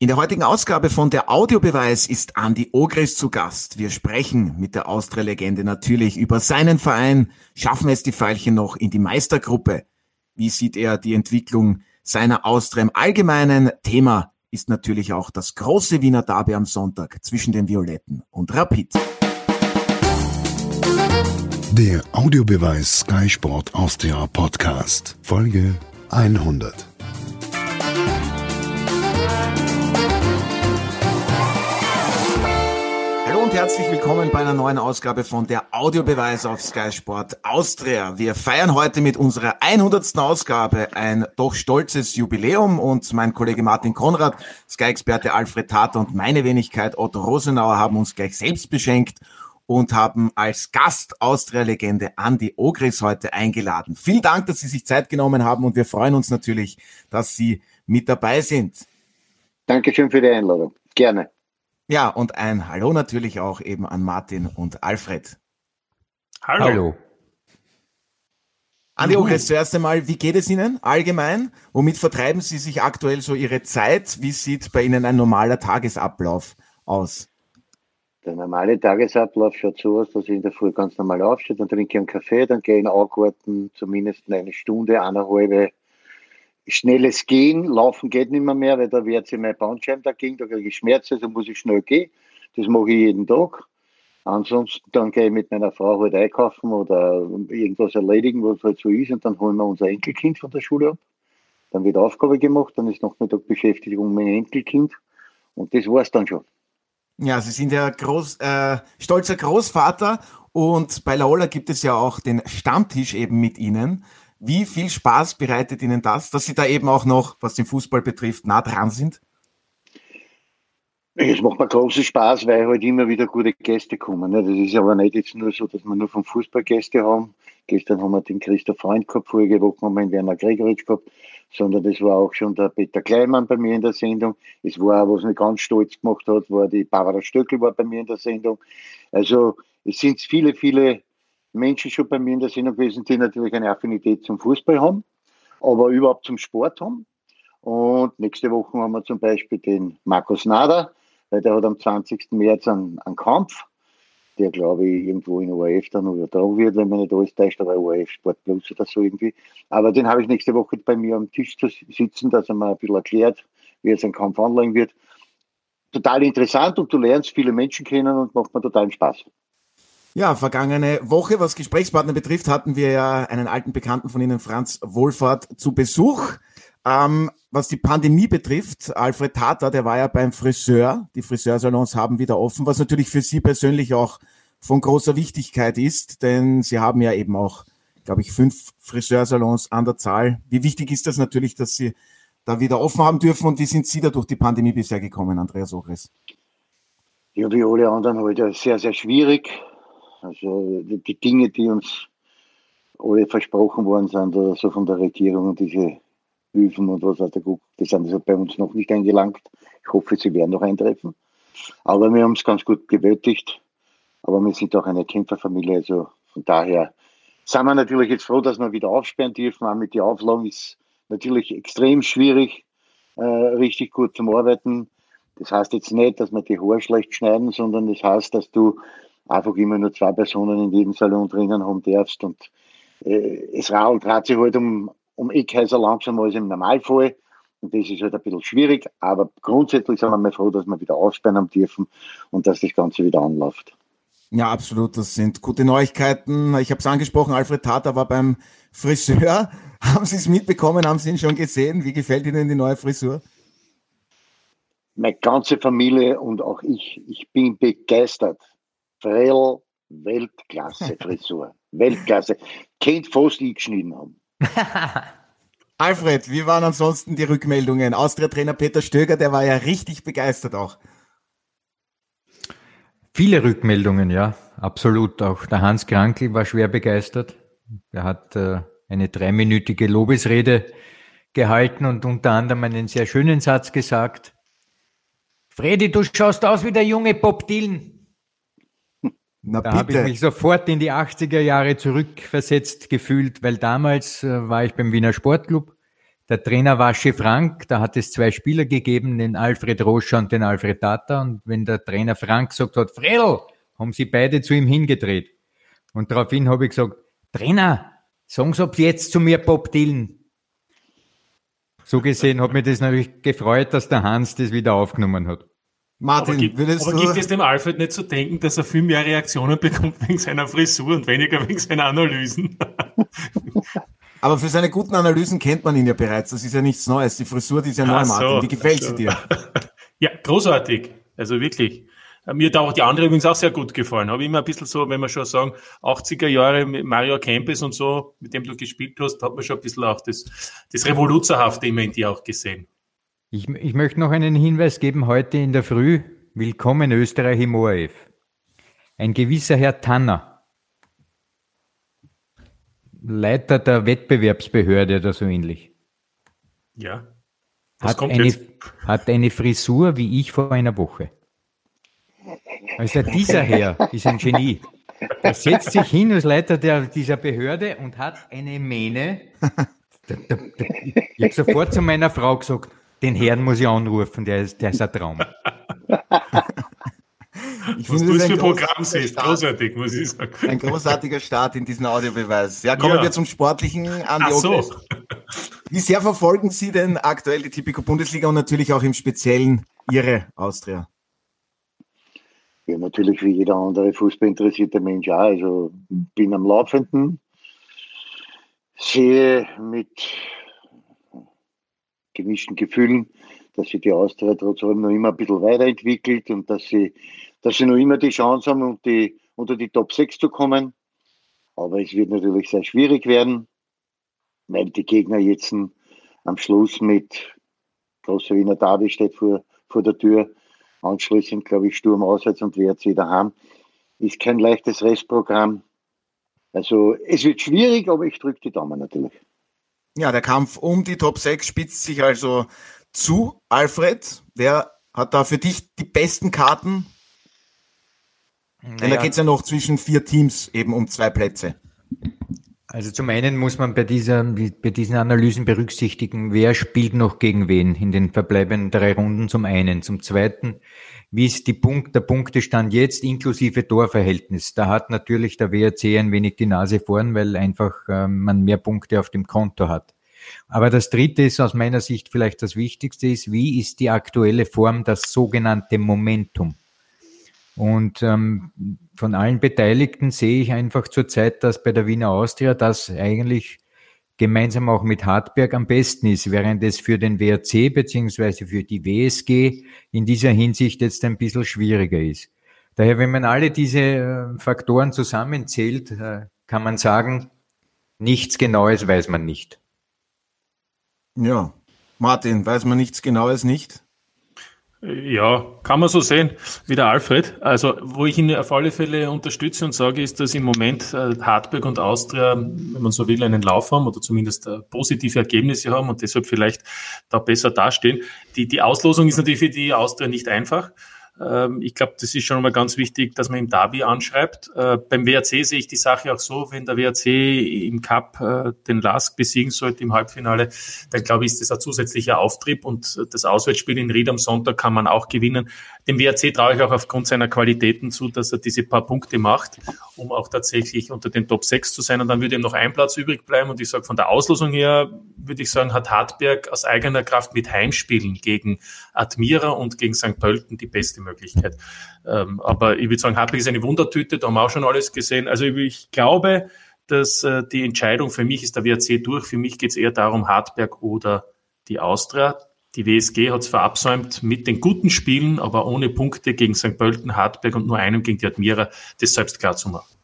In der heutigen Ausgabe von der Audiobeweis ist Andi Ogris zu Gast. Wir sprechen mit der Austria-Legende natürlich über seinen Verein. Schaffen es die Veilchen noch in die Meistergruppe? Wie sieht er die Entwicklung seiner Austria im Allgemeinen? Thema ist natürlich auch das große Wiener Derby am Sonntag zwischen den Violetten und Rapid. Der Audiobeweis Sky Sport Austria Podcast, Folge 100. herzlich willkommen bei einer neuen Ausgabe von der Audiobeweis auf Sky Sport Austria. Wir feiern heute mit unserer 100. Ausgabe ein doch stolzes Jubiläum und mein Kollege Martin Konrad, Sky-Experte Alfred Tater und meine Wenigkeit Otto Rosenauer haben uns gleich selbst beschenkt und haben als Gast Austria-Legende Andy Ogris heute eingeladen. Vielen Dank, dass Sie sich Zeit genommen haben und wir freuen uns natürlich, dass Sie mit dabei sind. Dankeschön für die Einladung. Gerne. Ja, und ein Hallo natürlich auch eben an Martin und Alfred. Hallo. Hallo. Andi Ogres, zuerst einmal, wie geht es Ihnen allgemein? Womit vertreiben Sie sich aktuell so Ihre Zeit? Wie sieht bei Ihnen ein normaler Tagesablauf aus? Der normale Tagesablauf schaut so aus, dass ich in der Früh ganz normal aufstehe, dann trinke ich einen Kaffee, dann gehe ich in den Augarten zumindest eine Stunde, eineinhalb schnelles Gehen, Laufen geht nicht mehr, mehr weil da wird sich mein Bandscheiben dagegen, da kriege ich Schmerzen, also muss ich schnell gehen. Das mache ich jeden Tag. Ansonsten dann gehe ich mit meiner Frau halt einkaufen oder irgendwas erledigen, was halt so ist, und dann holen wir unser Enkelkind von der Schule ab. Dann wird Aufgabe gemacht, dann ist Nachmittag Beschäftigung mit dem Enkelkind und das war's dann schon. Ja, Sie sind ja groß, äh, stolzer Großvater und bei Laola gibt es ja auch den Stammtisch eben mit Ihnen. Wie viel Spaß bereitet Ihnen das, dass Sie da eben auch noch, was den Fußball betrifft, nah dran sind? Es macht mir großen Spaß, weil halt immer wieder gute Gäste kommen. Ne? Das ist aber nicht jetzt nur so, dass wir nur vom Fußball Gäste haben. Gestern haben wir den Christoph Freund gehabt, vorige Woche haben wir den Werner Gregoritsch gehabt, sondern das war auch schon der Peter Kleimann bei mir in der Sendung. Es war, auch, was mich ganz stolz gemacht hat, war die Barbara Stöckel war bei mir in der Sendung. Also es sind viele, viele Menschen schon bei mir in der Sendung gewesen, die natürlich eine Affinität zum Fußball haben, aber überhaupt zum Sport haben. Und nächste Woche haben wir zum Beispiel den Markus Nader, weil der hat am 20. März einen, einen Kampf, der glaube ich irgendwo in ORF dann übertragen wird, wenn man nicht alles täuscht, aber ORF Sport Plus oder so irgendwie. Aber den habe ich nächste Woche bei mir am Tisch zu sitzen, dass er mir ein bisschen erklärt, wie jetzt ein Kampf anlegen wird. Total interessant und du lernst viele Menschen kennen und macht mir totalen Spaß. Ja, vergangene Woche, was Gesprächspartner betrifft, hatten wir ja einen alten Bekannten von Ihnen, Franz Wohlfahrt, zu Besuch. Ähm, was die Pandemie betrifft, Alfred Tata, der war ja beim Friseur. Die Friseursalons haben wieder offen, was natürlich für Sie persönlich auch von großer Wichtigkeit ist, denn Sie haben ja eben auch, glaube ich, fünf Friseursalons an der Zahl. Wie wichtig ist das natürlich, dass Sie da wieder offen haben dürfen und wie sind Sie da durch die Pandemie bisher gekommen, Andreas Ogres? Ja, wie alle anderen heute sehr, sehr schwierig. Also die Dinge, die uns alle versprochen worden sind, also von der Regierung und diese Hilfen und was hat er gut, die sind also bei uns noch nicht eingelangt. Ich hoffe, sie werden noch eintreffen. Aber wir haben es ganz gut gewötigt. Aber wir sind auch eine Kämpferfamilie, also von daher sind wir natürlich jetzt froh, dass wir wieder aufsperren dürfen. Auch mit den Auflagen ist natürlich extrem schwierig, äh, richtig gut zum Arbeiten. Das heißt jetzt nicht, dass wir die Haare schlecht schneiden, sondern das heißt, dass du einfach immer nur zwei Personen in jedem Salon drinnen haben darfst. Und äh, es dreht sich halt um, um Eckhäuser langsam als im Normalfall. Und das ist halt ein bisschen schwierig, aber grundsätzlich sind wir mal froh, dass wir wieder aufsperren haben dürfen und dass das Ganze wieder anläuft. Ja, absolut. Das sind gute Neuigkeiten. Ich habe es angesprochen, Alfred Tata war beim Friseur. Haben Sie es mitbekommen? Haben Sie ihn schon gesehen? Wie gefällt Ihnen die neue Frisur? Meine ganze Familie und auch ich, ich bin begeistert. Frell, Weltklasse Frisur. Weltklasse. Kennt fast ich geschnitten haben. Alfred, wie waren ansonsten die Rückmeldungen? Austria-Trainer Peter Stöger, der war ja richtig begeistert auch. Viele Rückmeldungen, ja, absolut. Auch der Hans Krankel war schwer begeistert. Er hat äh, eine dreiminütige Lobesrede gehalten und unter anderem einen sehr schönen Satz gesagt. Freddy, du schaust aus wie der junge Bob Dylan. Na, da habe ich mich sofort in die 80er Jahre zurückversetzt gefühlt, weil damals äh, war ich beim Wiener Sportclub Der Trainer war Frank, da hat es zwei Spieler gegeben, den Alfred Roscher und den Alfred Tata. Und wenn der Trainer Frank gesagt hat, Fredel, haben sie beide zu ihm hingedreht. Und daraufhin habe ich gesagt, Trainer, sagen Sie ab jetzt zu mir Bob Dylan. So gesehen hat mich das natürlich gefreut, dass der Hans das wieder aufgenommen hat. Martin, aber, gibt, würdest aber du... gibt es dem Alfred nicht zu denken, dass er viel mehr Reaktionen bekommt wegen seiner Frisur und weniger wegen seiner Analysen? aber für seine guten Analysen kennt man ihn ja bereits. Das ist ja nichts Neues. Die Frisur, die ist ja neu, Martin. Wie gefällt sie dir? Ja, großartig. Also wirklich. Mir hat auch die andere übrigens auch sehr gut gefallen. Habe immer ein bisschen so, wenn wir schon sagen, 80er Jahre mit Mario Kempes und so, mit dem du gespielt hast, hat man schon ein bisschen auch das, das Revoluzerhafte immer in dir auch gesehen. Ich, ich möchte noch einen Hinweis geben heute in der Früh. Willkommen Österreich im ORF. Ein gewisser Herr Tanner, Leiter der Wettbewerbsbehörde oder so ähnlich. Ja. Hat eine, hat eine Frisur wie ich vor einer Woche. Also dieser Herr ist ein Genie. Er setzt sich hin als Leiter der, dieser Behörde und hat eine Mähne. Ich habe sofort zu meiner Frau gesagt, den Herrn muss ich anrufen, der ist, der ist ein Traum. Ich Was du für Programm siehst, großartig, muss ich sagen. Ein großartiger Start in diesen Audiobeweis. Ja, kommen ja. wir zum Sportlichen an die so. Wie sehr verfolgen Sie denn aktuell die Tipico Bundesliga und natürlich auch im Speziellen Ihre Austria? Ja, natürlich wie jeder andere fußballinteressierte Mensch auch. Also bin am Laufenden, sehe mit gemischten Gefühlen, dass sich die Austria trotzdem noch immer ein bisschen weiterentwickelt und dass sie, dass sie noch immer die Chance haben, um die, unter die Top 6 zu kommen. Aber es wird natürlich sehr schwierig werden, weil die Gegner jetzt am Schluss mit großer Wiener Derby steht vor, vor der Tür Anschließend, glaube ich, Sturm auswärts und WRC daheim. Ist kein leichtes Restprogramm. Also es wird schwierig, aber ich drücke die Daumen natürlich. Ja, der Kampf um die Top 6 spitzt sich also zu. Alfred, wer hat da für dich die besten Karten? Naja. Denn da geht es ja noch zwischen vier Teams eben um zwei Plätze. Also zum einen muss man bei, dieser, bei diesen Analysen berücksichtigen, wer spielt noch gegen wen in den verbleibenden drei Runden zum einen. Zum zweiten, wie ist die Punkt, der Punktestand jetzt inklusive Torverhältnis? Da hat natürlich der WRC ein wenig die Nase vorn, weil einfach äh, man mehr Punkte auf dem Konto hat. Aber das dritte ist aus meiner Sicht vielleicht das Wichtigste ist, wie ist die aktuelle Form, das sogenannte Momentum? Und ähm, von allen Beteiligten sehe ich einfach zurzeit, dass bei der Wiener Austria das eigentlich gemeinsam auch mit Hartberg am besten ist, während es für den WRC beziehungsweise für die WSG in dieser Hinsicht jetzt ein bisschen schwieriger ist. Daher, wenn man alle diese äh, Faktoren zusammenzählt, äh, kann man sagen, nichts Genaues weiß man nicht. Ja, Martin, weiß man nichts Genaues nicht? Ja, kann man so sehen, wie der Alfred. Also, wo ich ihn auf alle Fälle unterstütze und sage, ist, dass im Moment äh, Hartberg und Austria, wenn man so will, einen Lauf haben oder zumindest äh, positive Ergebnisse haben und deshalb vielleicht da besser dastehen. Die, die Auslosung ist natürlich für die Austria nicht einfach. Ähm, ich glaube, das ist schon mal ganz wichtig, dass man im Derby anschreibt. Äh, beim WRC sehe ich die Sache auch so, wenn der WRC im Cup äh, den Lask besiegen sollte im Halbfinale, dann glaube ich, ist das ein zusätzlicher Auftrieb und das Auswärtsspiel in Ried am Sonntag kann man auch gewinnen. Dem WRC traue ich auch aufgrund seiner Qualitäten zu, dass er diese paar Punkte macht, um auch tatsächlich unter den Top 6 zu sein und dann würde ihm noch ein Platz übrig bleiben und ich sage, von der Auslosung her würde ich sagen, hat Hartberg aus eigener Kraft mit Heimspielen gegen Admira und gegen St. Pölten die beste Möglichkeit. Ähm, aber ich würde sagen, Hartberg ist eine Wundertüte, da haben wir auch schon alles gesehen. Also ich glaube, dass äh, die Entscheidung für mich ist der WRC durch. Für mich geht es eher darum, Hartberg oder die Austria. Die WSG hat es verabsäumt, mit den guten Spielen, aber ohne Punkte gegen St. Pölten, Hartberg und nur einem gegen die Admira, das selbst klar zu machen.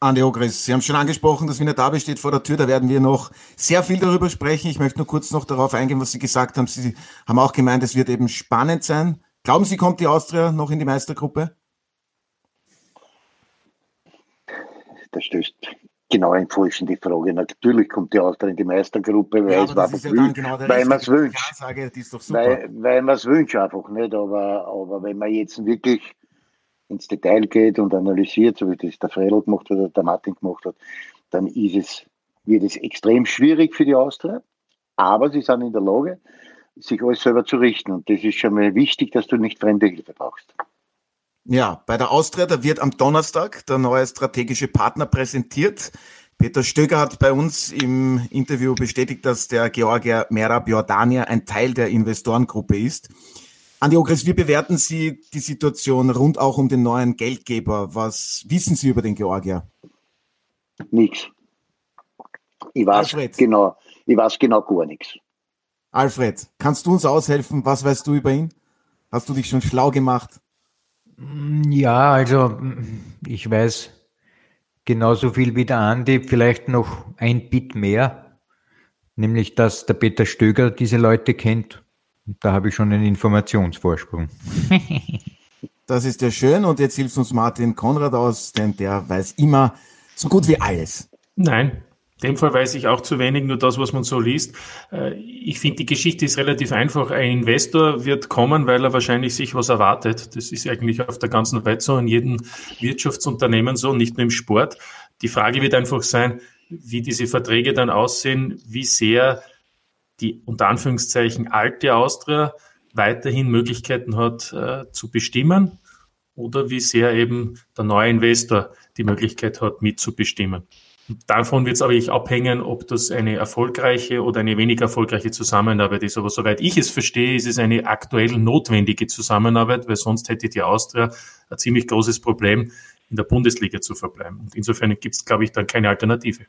Andi Ogris, Sie haben schon angesprochen, das Wiener Derby steht vor der Tür, da werden wir noch sehr viel darüber sprechen. Ich möchte nur kurz noch darauf eingehen, was Sie gesagt haben. Sie haben auch gemeint, es wird eben spannend sein. Glauben Sie, kommt die Austria noch in die Meistergruppe? Das stößt genau ein Falschen die Frage. Natürlich kommt die Austria in die Meistergruppe, weil ja, es war ja genau weil man es wünscht. Weil, weil man es wünscht einfach nicht. Aber, aber wenn man jetzt wirklich ins Detail geht und analysiert, so wie das der Fredel gemacht hat oder der Martin gemacht hat, dann ist es, wird es extrem schwierig für die Austria. aber sie sind in der Lage, sich alles selber zu richten. Und das ist schon mal wichtig, dass du nicht fremde Hilfe brauchst. Ja, bei der Austria, da wird am Donnerstag der neue strategische Partner präsentiert. Peter Stöger hat bei uns im Interview bestätigt, dass der Georgier Merab Jordania ein Teil der Investorengruppe ist. Andi Ogres, wie bewerten Sie die Situation rund auch um den neuen Geldgeber? Was wissen Sie über den Georgier? Nichts. Ich weiß genau, ich weiß genau gar nichts. Alfred, kannst du uns aushelfen? Was weißt du über ihn? Hast du dich schon schlau gemacht? Ja, also ich weiß genauso viel wie der Andi, vielleicht noch ein Bit mehr, nämlich dass der Peter Stöger diese Leute kennt. Da habe ich schon einen Informationsvorsprung. das ist ja schön und jetzt hilft uns Martin Konrad aus, denn der weiß immer so gut wie alles. Nein, in dem Fall weiß ich auch zu wenig, nur das, was man so liest. Äh, ich finde, die Geschichte ist relativ einfach. Ein Investor wird kommen, weil er wahrscheinlich sich was erwartet. Das ist eigentlich auf der ganzen Welt so, in jedem Wirtschaftsunternehmen so, nicht nur im Sport. Die Frage wird einfach sein, wie diese Verträge dann aussehen, wie sehr die unter Anführungszeichen alte Austria weiterhin Möglichkeiten hat äh, zu bestimmen oder wie sehr eben der neue Investor die Möglichkeit hat mitzubestimmen. Davon wird es aber nicht abhängen, ob das eine erfolgreiche oder eine weniger erfolgreiche Zusammenarbeit ist. Aber soweit ich es verstehe, ist es eine aktuell notwendige Zusammenarbeit, weil sonst hätte die Austria ein ziemlich großes Problem, in der Bundesliga zu verbleiben. Und insofern gibt es, glaube ich, dann keine Alternative.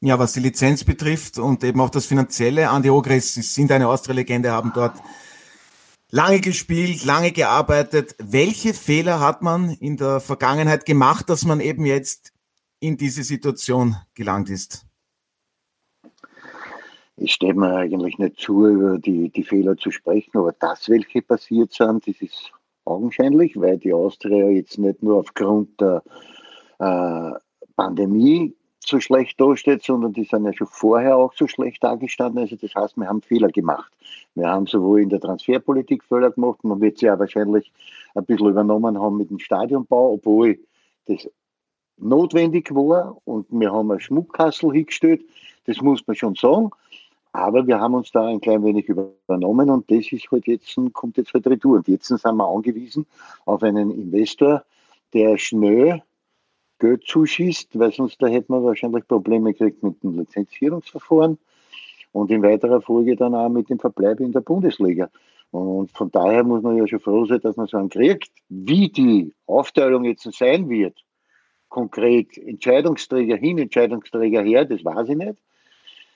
Ja, was die Lizenz betrifft und eben auch das Finanzielle, Andi Ogres Sie sind eine Austria-Legende, haben dort lange gespielt, lange gearbeitet. Welche Fehler hat man in der Vergangenheit gemacht, dass man eben jetzt in diese Situation gelangt ist? Ich stehe mir eigentlich nicht zu, über die, die Fehler zu sprechen, aber das, welche passiert sind, das ist augenscheinlich, weil die Austria jetzt nicht nur aufgrund der äh, Pandemie so schlecht dasteht, sondern die sind ja schon vorher auch so schlecht dargestanden. Also das heißt, wir haben Fehler gemacht. Wir haben sowohl in der Transferpolitik Fehler gemacht, man wird sie ja wahrscheinlich ein bisschen übernommen haben mit dem Stadionbau, obwohl das notwendig war und wir haben ein Schmuckkassel hingestellt, das muss man schon sagen. Aber wir haben uns da ein klein wenig übernommen und das ist halt jetzt, kommt jetzt halt retour. Und jetzt sind wir angewiesen auf einen Investor, der schnell Geld zuschießt, weil sonst da hätten wir wahrscheinlich Probleme gekriegt mit dem Lizenzierungsverfahren und in weiterer Folge dann auch mit dem Verbleib in der Bundesliga. Und von daher muss man ja schon froh sein, dass man so einen kriegt. Wie die Aufteilung jetzt sein wird, konkret Entscheidungsträger hin, Entscheidungsträger her, das weiß ich nicht.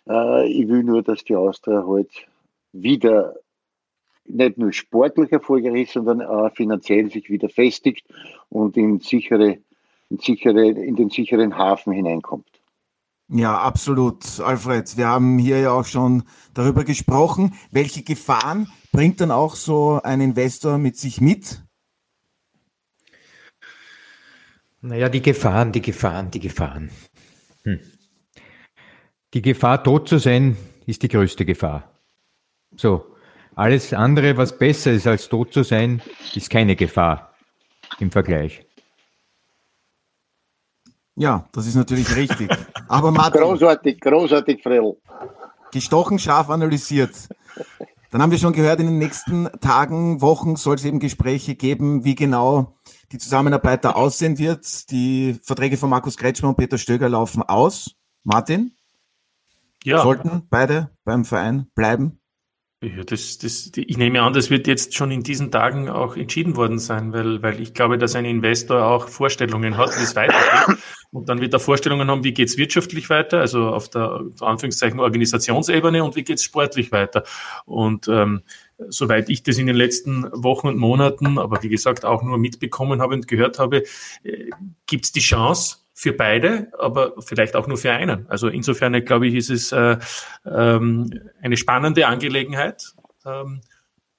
Äh, ich will nur, dass die Austria halt wieder nicht nur sportlich erfolgreich ist, sondern auch finanziell sich wieder festigt und in, sichere, in, sichere, in den sicheren Hafen hineinkommt. Ja, absolut, Alfred. Wir haben hier ja auch schon darüber gesprochen. Welche Gefahren bringt dann auch so ein Investor mit sich mit? Naja, die Gefahren, die Gefahren, die Gefahren. Hm. Die Gefahr, tot zu sein, ist die größte Gefahr. So, alles andere, was besser ist als tot zu sein, ist keine Gefahr im Vergleich. Ja, das ist natürlich richtig. Aber Martin, großartig, großartig, Fredel. Gestochen scharf analysiert. Dann haben wir schon gehört, in den nächsten Tagen, Wochen soll es eben Gespräche geben, wie genau die Zusammenarbeit da aussehen wird. Die Verträge von Markus Kretschmer und Peter Stöger laufen aus. Martin? Ja. Sollten beide beim Verein bleiben? Ja, das, das, ich nehme an, das wird jetzt schon in diesen Tagen auch entschieden worden sein, weil, weil ich glaube, dass ein Investor auch Vorstellungen hat, wie es weitergeht. Und dann wird er Vorstellungen haben, wie geht es wirtschaftlich weiter, also auf der Anführungszeichen Organisationsebene und wie geht es sportlich weiter. Und ähm, soweit ich das in den letzten Wochen und Monaten, aber wie gesagt auch nur mitbekommen habe und gehört habe, äh, gibt es die Chance, für beide, aber vielleicht auch nur für einen. Also insofern, glaube ich, ist es äh, ähm, eine spannende Angelegenheit. Ähm,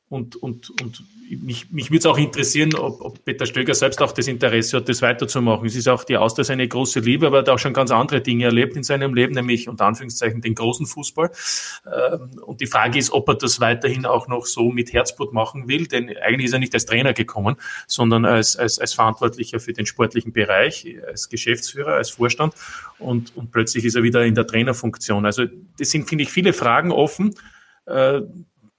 und, und, und mich, mich würde es auch interessieren, ob, ob Peter Stöger selbst auch das Interesse hat, das weiterzumachen. Es ist auch die Austria seine große Liebe, aber er hat auch schon ganz andere Dinge erlebt in seinem Leben, nämlich unter Anführungszeichen den großen Fußball. Ähm, und die Frage ist, ob er das weiterhin auch noch so mit Herzblut machen will, denn eigentlich ist er nicht als Trainer gekommen, sondern als, als, als Verantwortlicher für den sportlichen Bereich, als Geschäftsführer, als Vorstand und, und plötzlich ist er wieder in der Trainerfunktion. Also das sind, finde ich, viele Fragen offen äh,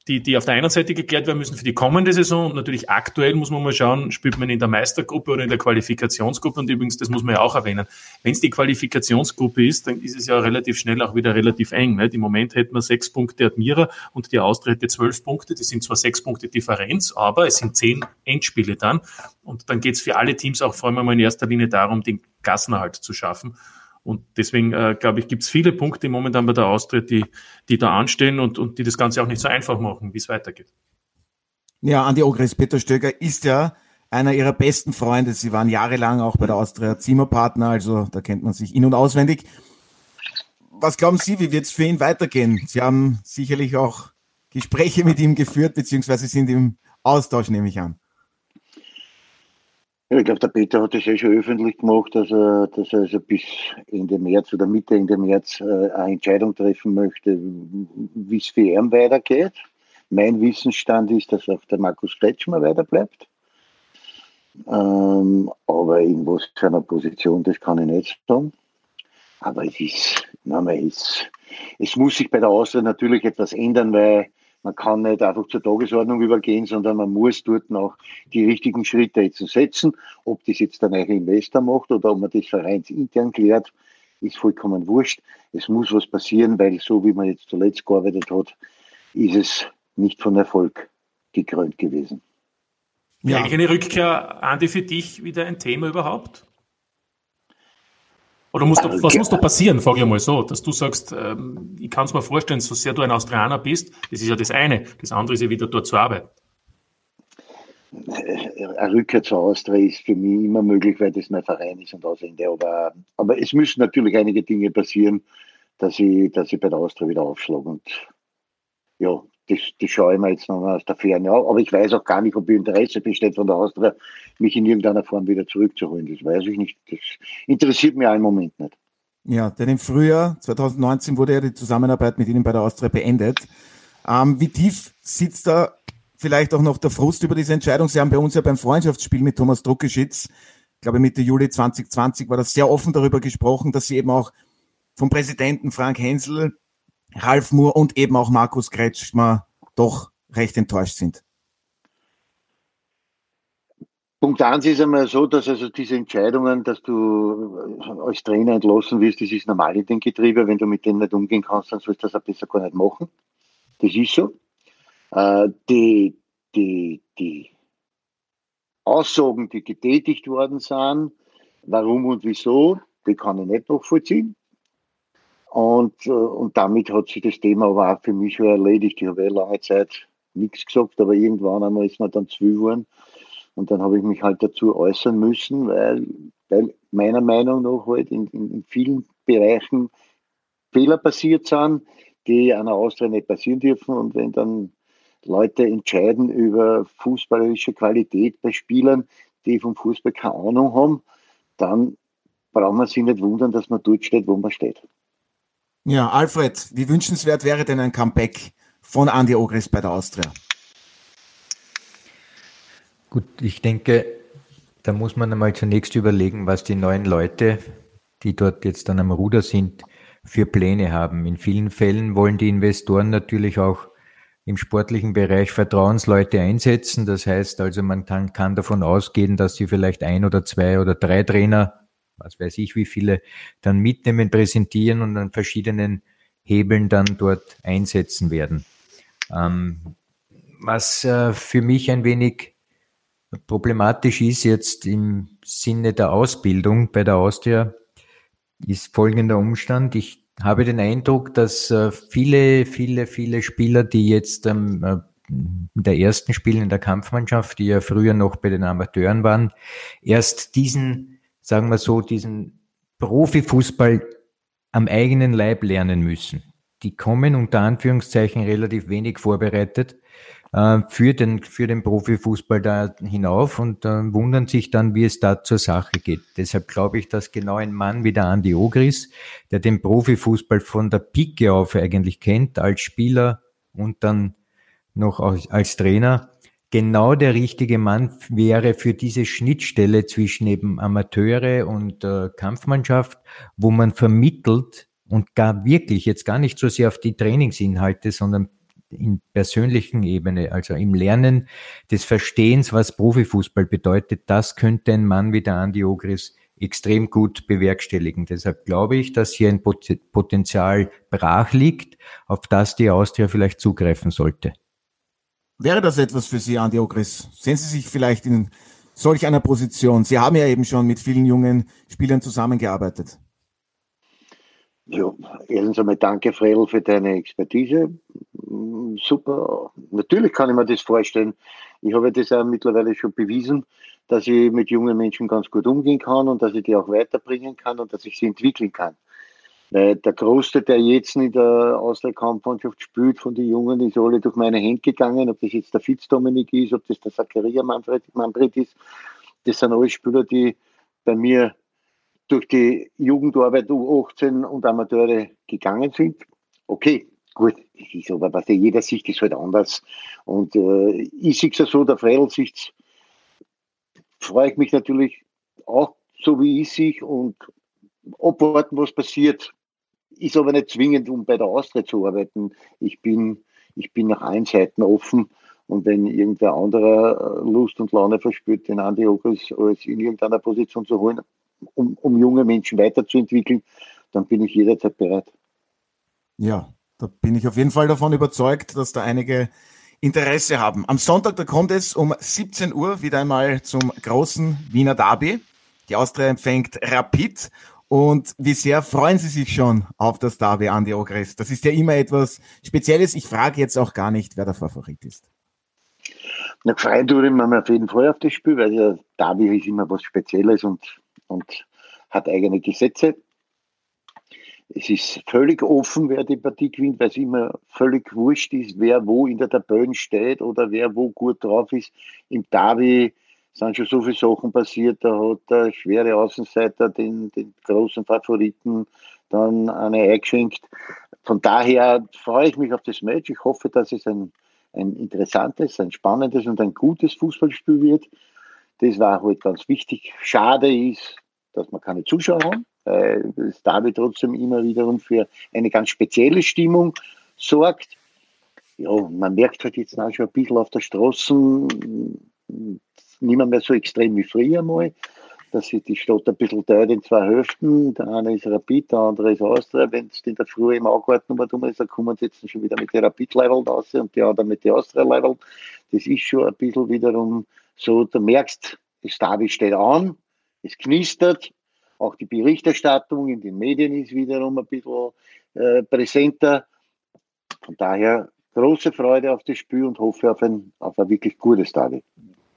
die, die auf der einen Seite geklärt werden müssen für die kommende Saison und natürlich aktuell muss man mal schauen, spielt man in der Meistergruppe oder in der Qualifikationsgruppe und übrigens, das muss man ja auch erwähnen, wenn es die Qualifikationsgruppe ist, dann ist es ja relativ schnell auch wieder relativ eng. Nicht? Im Moment hätten wir sechs Punkte Admira und die Austria hätte zwölf Punkte, das sind zwar sechs Punkte Differenz, aber es sind zehn Endspiele dann und dann geht es für alle Teams auch vor allem mal in erster Linie darum, den Gassenerhalt zu schaffen. Und deswegen, äh, glaube ich, gibt es viele Punkte momentan bei der Austria, die, die da anstehen und, und die das Ganze auch nicht so einfach machen, wie es weitergeht. Ja, Andi Ogres, Peter Stöger ist ja einer ihrer besten Freunde. Sie waren jahrelang auch bei der Austria Zimmerpartner, also da kennt man sich in- und auswendig. Was glauben Sie, wie wird es für ihn weitergehen? Sie haben sicherlich auch Gespräche mit ihm geführt, beziehungsweise sind im Austausch, nehme ich an. Ich glaube, der Peter hat das ja schon öffentlich gemacht, dass er, dass er also bis Ende März oder Mitte Ende März äh, eine Entscheidung treffen möchte, wie es für ihn weitergeht. Mein Wissensstand ist, dass auch der Markus Kretschmer weiterbleibt. Ähm, aber was für einer Position, das kann ich nicht sagen. Aber es ist, nein, es, es muss sich bei der Austria natürlich etwas ändern, weil man kann nicht einfach zur Tagesordnung übergehen, sondern man muss dort noch die richtigen Schritte jetzt setzen. Ob das jetzt der neue Investor macht oder ob man das vereinsintern klärt, ist vollkommen wurscht. Es muss was passieren, weil so wie man jetzt zuletzt gearbeitet hat, ist es nicht von Erfolg gekrönt gewesen. Ja. Eigentlich eine Rückkehr, Andi, für dich wieder ein Thema überhaupt? Oder muss da, was muss da passieren, frage ich mal so, dass du sagst, ähm, ich kann es mir vorstellen, so sehr du ein Australier bist, das ist ja das eine, das andere ist ja wieder dort zu arbeiten. Eine Rückkehr zur Austria ist für mich immer möglich, weil das mein Verein ist und Ausende. Aber, aber es müssen natürlich einige Dinge passieren, dass ich, dass ich bei der Austria wieder aufschlage. Und ja, das, das schaue ich mir jetzt nochmal aus der Ferne an. Aber ich weiß auch gar nicht, ob Interesse besteht von der Austria, mich in irgendeiner Form wieder zurückzuholen. Das weiß ich nicht. Das interessiert mich im Moment nicht. Ja, denn im Frühjahr 2019 wurde ja die Zusammenarbeit mit Ihnen bei der Austria beendet. Ähm, wie tief sitzt da vielleicht auch noch der Frust über diese Entscheidung? Sie haben bei uns ja beim Freundschaftsspiel mit Thomas Druckeschitz, ich glaube Mitte Juli 2020, war das sehr offen darüber gesprochen, dass Sie eben auch vom Präsidenten Frank Hensel Ralf Moore und eben auch Markus Kretschmer doch recht enttäuscht sind? Punkt eins ist einmal so, dass also diese Entscheidungen, dass du als Trainer entlassen wirst, das ist normal in den Getriebe. Wenn du mit denen nicht umgehen kannst, dann sollst du das auch besser gar nicht machen. Das ist so. Äh, die, die, die Aussagen, die getätigt worden sind, warum und wieso, die kann ich nicht nachvollziehen. Und, äh, und damit hat sich das Thema aber auch für mich erledigt. Ich habe ja lange Zeit nichts gesagt, aber irgendwann einmal ist man dann zu geworden. Und dann habe ich mich halt dazu äußern müssen, weil, weil meiner Meinung nach halt in, in, in vielen Bereichen Fehler passiert sind, die einer Austria nicht passieren dürfen. Und wenn dann Leute entscheiden über fußballerische Qualität bei Spielern, die vom Fußball keine Ahnung haben, dann braucht man sich nicht wundern, dass man dort steht, wo man steht. Ja, Alfred, wie wünschenswert wäre denn ein Comeback von Andy Ogris bei der Austria? Gut, ich denke, da muss man einmal zunächst überlegen, was die neuen Leute, die dort jetzt dann am Ruder sind, für Pläne haben. In vielen Fällen wollen die Investoren natürlich auch im sportlichen Bereich Vertrauensleute einsetzen. Das heißt also, man kann, kann davon ausgehen, dass sie vielleicht ein oder zwei oder drei Trainer was weiß ich, wie viele dann mitnehmen, präsentieren und an verschiedenen Hebeln dann dort einsetzen werden. Ähm, was äh, für mich ein wenig problematisch ist jetzt im Sinne der Ausbildung bei der Austria, ist folgender Umstand. Ich habe den Eindruck, dass äh, viele, viele, viele Spieler, die jetzt ähm, äh, in der ersten Spielen in der Kampfmannschaft, die ja früher noch bei den Amateuren waren, erst diesen sagen wir so, diesen Profifußball am eigenen Leib lernen müssen. die kommen unter Anführungszeichen relativ wenig vorbereitet äh, für den, für den Profifußball da hinauf und äh, wundern sich dann, wie es da zur Sache geht. Deshalb glaube ich, dass genau ein Mann wie der Andi Ogris, der den Profifußball von der Pike auf eigentlich kennt, als Spieler und dann noch als, als Trainer, genau der richtige Mann wäre für diese Schnittstelle zwischen eben Amateure und äh, Kampfmannschaft, wo man vermittelt und gar wirklich jetzt gar nicht so sehr auf die Trainingsinhalte, sondern in persönlichen Ebene, also im Lernen des Verstehens, was Profifußball bedeutet, das könnte ein Mann wie der Andi Ogris extrem gut bewerkstelligen. Deshalb glaube ich, dass hier ein Potenzial brach liegt, auf das die Austria vielleicht zugreifen sollte. Wäre das etwas für Sie, Andi Ogris? Sehen Sie sich vielleicht in solch einer Position? Sie haben ja eben schon mit vielen jungen Spielern zusammengearbeitet. Ja, erstens einmal danke, Fredel, für deine Expertise. Mm, super. Natürlich kann ich mir das vorstellen. Ich habe das auch mittlerweile schon bewiesen, dass ich mit jungen Menschen ganz gut umgehen kann und dass ich die auch weiterbringen kann und dass ich sie entwickeln kann. Weil der Großteil, der jetzt in der Austria-Kampfmannschaft spielt, von den Jungen, ist alle durch meine Hände gegangen. Ob das jetzt der Fitz-Dominik ist, ob das der Zachariah Manfred, Manfred ist. Das sind alle Spieler, die bei mir durch die Jugendarbeit U18 und Amateure gegangen sind. Okay, gut, das ist aber was jeder Sicht ist halt anders. Und äh, ich sehe es so, der Freil Sicht freue ich mich natürlich auch so wie ich sich und abwarten, was passiert. Ist aber nicht zwingend, um bei der Austria zu arbeiten. Ich bin, ich bin nach allen Seiten offen. Und wenn irgendwer anderer äh, Lust und Laune verspürt, den Andi Ogris als in irgendeiner Position zu holen, um, um junge Menschen weiterzuentwickeln, dann bin ich jederzeit bereit. Ja, da bin ich auf jeden Fall davon überzeugt, dass da einige Interesse haben. Am Sonntag, da kommt es um 17 Uhr wieder einmal zum großen Wiener Derby. Die Austria empfängt Rapid. Und wie sehr freuen Sie sich schon auf das Derby, Andi Ogres? Das ist ja immer etwas Spezielles. Ich frage jetzt auch gar nicht, wer der Favorit ist. Na, tue ich mich auf jeden Fall auf das Spiel, weil ja Derby ist immer was Spezielles und und hat eigene Gesetze. Es ist völlig offen, wer die Partie gewinnt, weil es immer völlig wurscht ist, wer wo in der Tabelle steht oder wer wo gut drauf ist. Im Derby sind schon so viele Sachen passiert. Da hat der schwere Außenseiter den, den großen Favoriten dann eine eingeschenkt. Von daher freue ich mich auf das Match. Ich hoffe, dass es ein, ein interessantes, ein spannendes und ein gutes Fußballspiel wird. Das war halt ganz wichtig. Schade ist, dass man keine Zuschauer haben. Das Derby trotzdem immer wiederum für eine ganz spezielle Stimmung sorgt. Ja, man merkt halt jetzt auch schon ein bisschen auf der Straße, nicht mehr so extrem wie früher mal, dass sich die Stadt ein bisschen teilt in zwei Hälften. Der eine ist Rapid, der andere ist Austria. Wenn es in der Früh im Augarten mal dumm ist, dann kommen sie jetzt schon wieder mit der Rapid-Level raus und die anderen mit der Austria-Level. Das ist schon ein bisschen wiederum so, du merkst, das Derby steht an, es knistert, auch die Berichterstattung in den Medien ist wiederum ein bisschen äh, präsenter. Von daher große Freude auf das Spiel und hoffe auf ein, auf ein wirklich gutes Derby.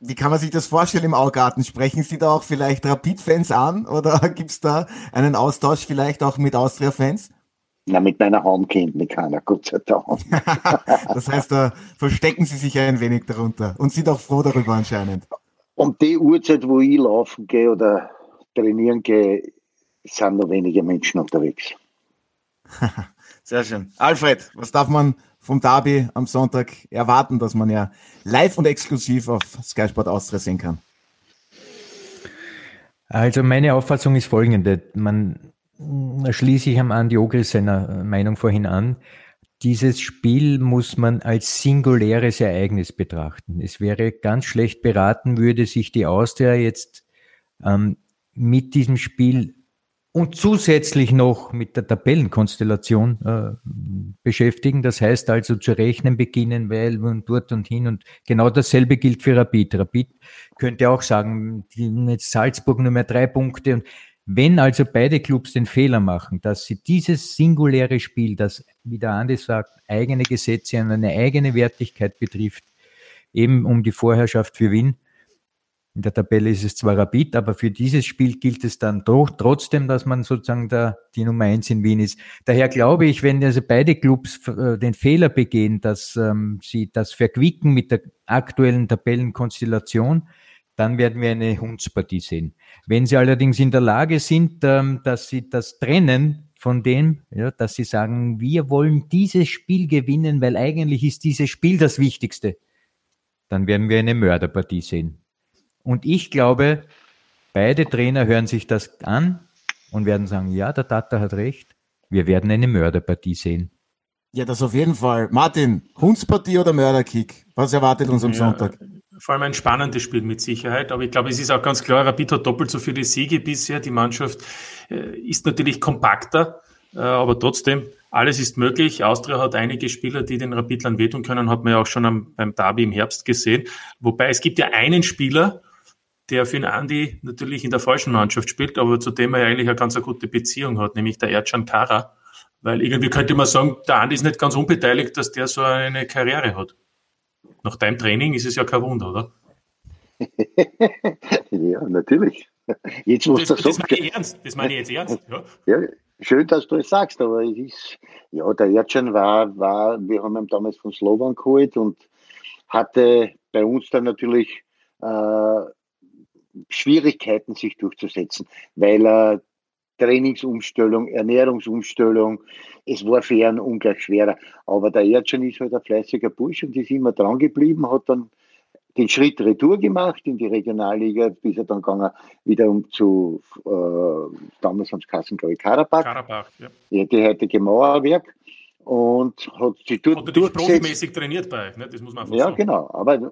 Wie kann man sich das vorstellen im Augarten? Sprechen Sie da auch vielleicht Rapid-Fans an oder gibt es da einen Austausch vielleicht auch mit Austria-Fans? Na, mit meiner kennt mich keiner, Gott sei Dank. das heißt, da verstecken Sie sich ein wenig darunter und sind auch froh darüber anscheinend. Um die Uhrzeit, wo ich laufen gehe oder trainieren gehe, sind noch wenige Menschen unterwegs. Sehr schön. Alfred, was darf man vom Derby am Sonntag erwarten, dass man ja live und exklusiv auf Sky Sport Austria sehen kann? Also meine Auffassung ist folgende. Man schließe ich am Andi Ogris seiner Meinung vorhin an. Dieses Spiel muss man als singuläres Ereignis betrachten. Es wäre ganz schlecht beraten, würde sich die Austria jetzt ähm, mit diesem Spiel und zusätzlich noch mit der Tabellenkonstellation äh, beschäftigen. Das heißt also zu rechnen beginnen, weil und dort und hin und genau dasselbe gilt für Rapid. Rapid könnte auch sagen, jetzt Salzburg nur mehr drei Punkte und wenn also beide Clubs den Fehler machen, dass sie dieses singuläre Spiel, das, wie der Andi sagt, eigene Gesetze und eine eigene Wertigkeit betrifft, eben um die Vorherrschaft für Wien, In der Tabelle ist es zwar Rapid, aber für dieses Spiel gilt es dann doch trotzdem, dass man sozusagen da die Nummer eins in Wien ist. Daher glaube ich, wenn also beide Clubs äh, den Fehler begehen, dass ähm, sie das verquicken mit der aktuellen Tabellenkonstellation, dann werden wir eine Hundspartie sehen. Wenn sie allerdings in der Lage sind, ähm, dass sie das trennen von dem, ja, dass sie sagen, wir wollen dieses Spiel gewinnen, weil eigentlich ist dieses Spiel das Wichtigste, dann werden wir eine Mörderpartie sehen. Und ich glaube, beide Trainer hören sich das an und werden sagen, ja, der Tata hat recht, wir werden eine Mörderpartie sehen. Ja, das auf jeden Fall. Martin, Hundspartie oder Mörderkick? Was erwartet uns am ja, Sonntag? Vor allem ein spannendes Spiel mit Sicherheit. Aber ich glaube, es ist auch ganz klar, Rapid hat doppelt so viele Siege bisher. Die Mannschaft äh, ist natürlich kompakter, äh, aber trotzdem, alles ist möglich. Austria hat einige Spieler, die den Rapidlern wehtun können, hat man ja auch schon am, beim Derby im Herbst gesehen. Wobei es gibt ja einen Spieler, der für den Andi natürlich in der falschen Mannschaft spielt, aber zu dem er eigentlich eine ganz eine gute Beziehung hat, nämlich der Erdschan Kara. Weil irgendwie könnte man sagen, der Andi ist nicht ganz unbeteiligt, dass der so eine Karriere hat. Nach deinem Training ist es ja kein Wunder, oder? ja, natürlich. Jetzt muss das, das, das meine ich ernst. Das meine ich jetzt ernst. Ja. ja. schön, dass du es sagst, aber es ist, ja, der Erdschan war, war, wir haben ihn damals von Slovan geholt und hatte bei uns dann natürlich äh, Schwierigkeiten, sich durchzusetzen, weil er Trainingsumstellung, Ernährungsumstellung, es war für ihn ungleich schwerer. Aber der Erdschan ist halt ein fleißiger Bursch und ist immer dran geblieben, hat dann den Schritt Retour gemacht in die Regionalliga, bis er dann gegangen wieder um zu, äh, damals haben es Kassen, glaube ich, Karabach. Karabach, ja. ja. Die heutige Mauerwerk. Und hat sich dort. Hat natürlich profimäßig trainiert bei euch, ne? das muss man einfach ja, sagen. Ja, genau. Aber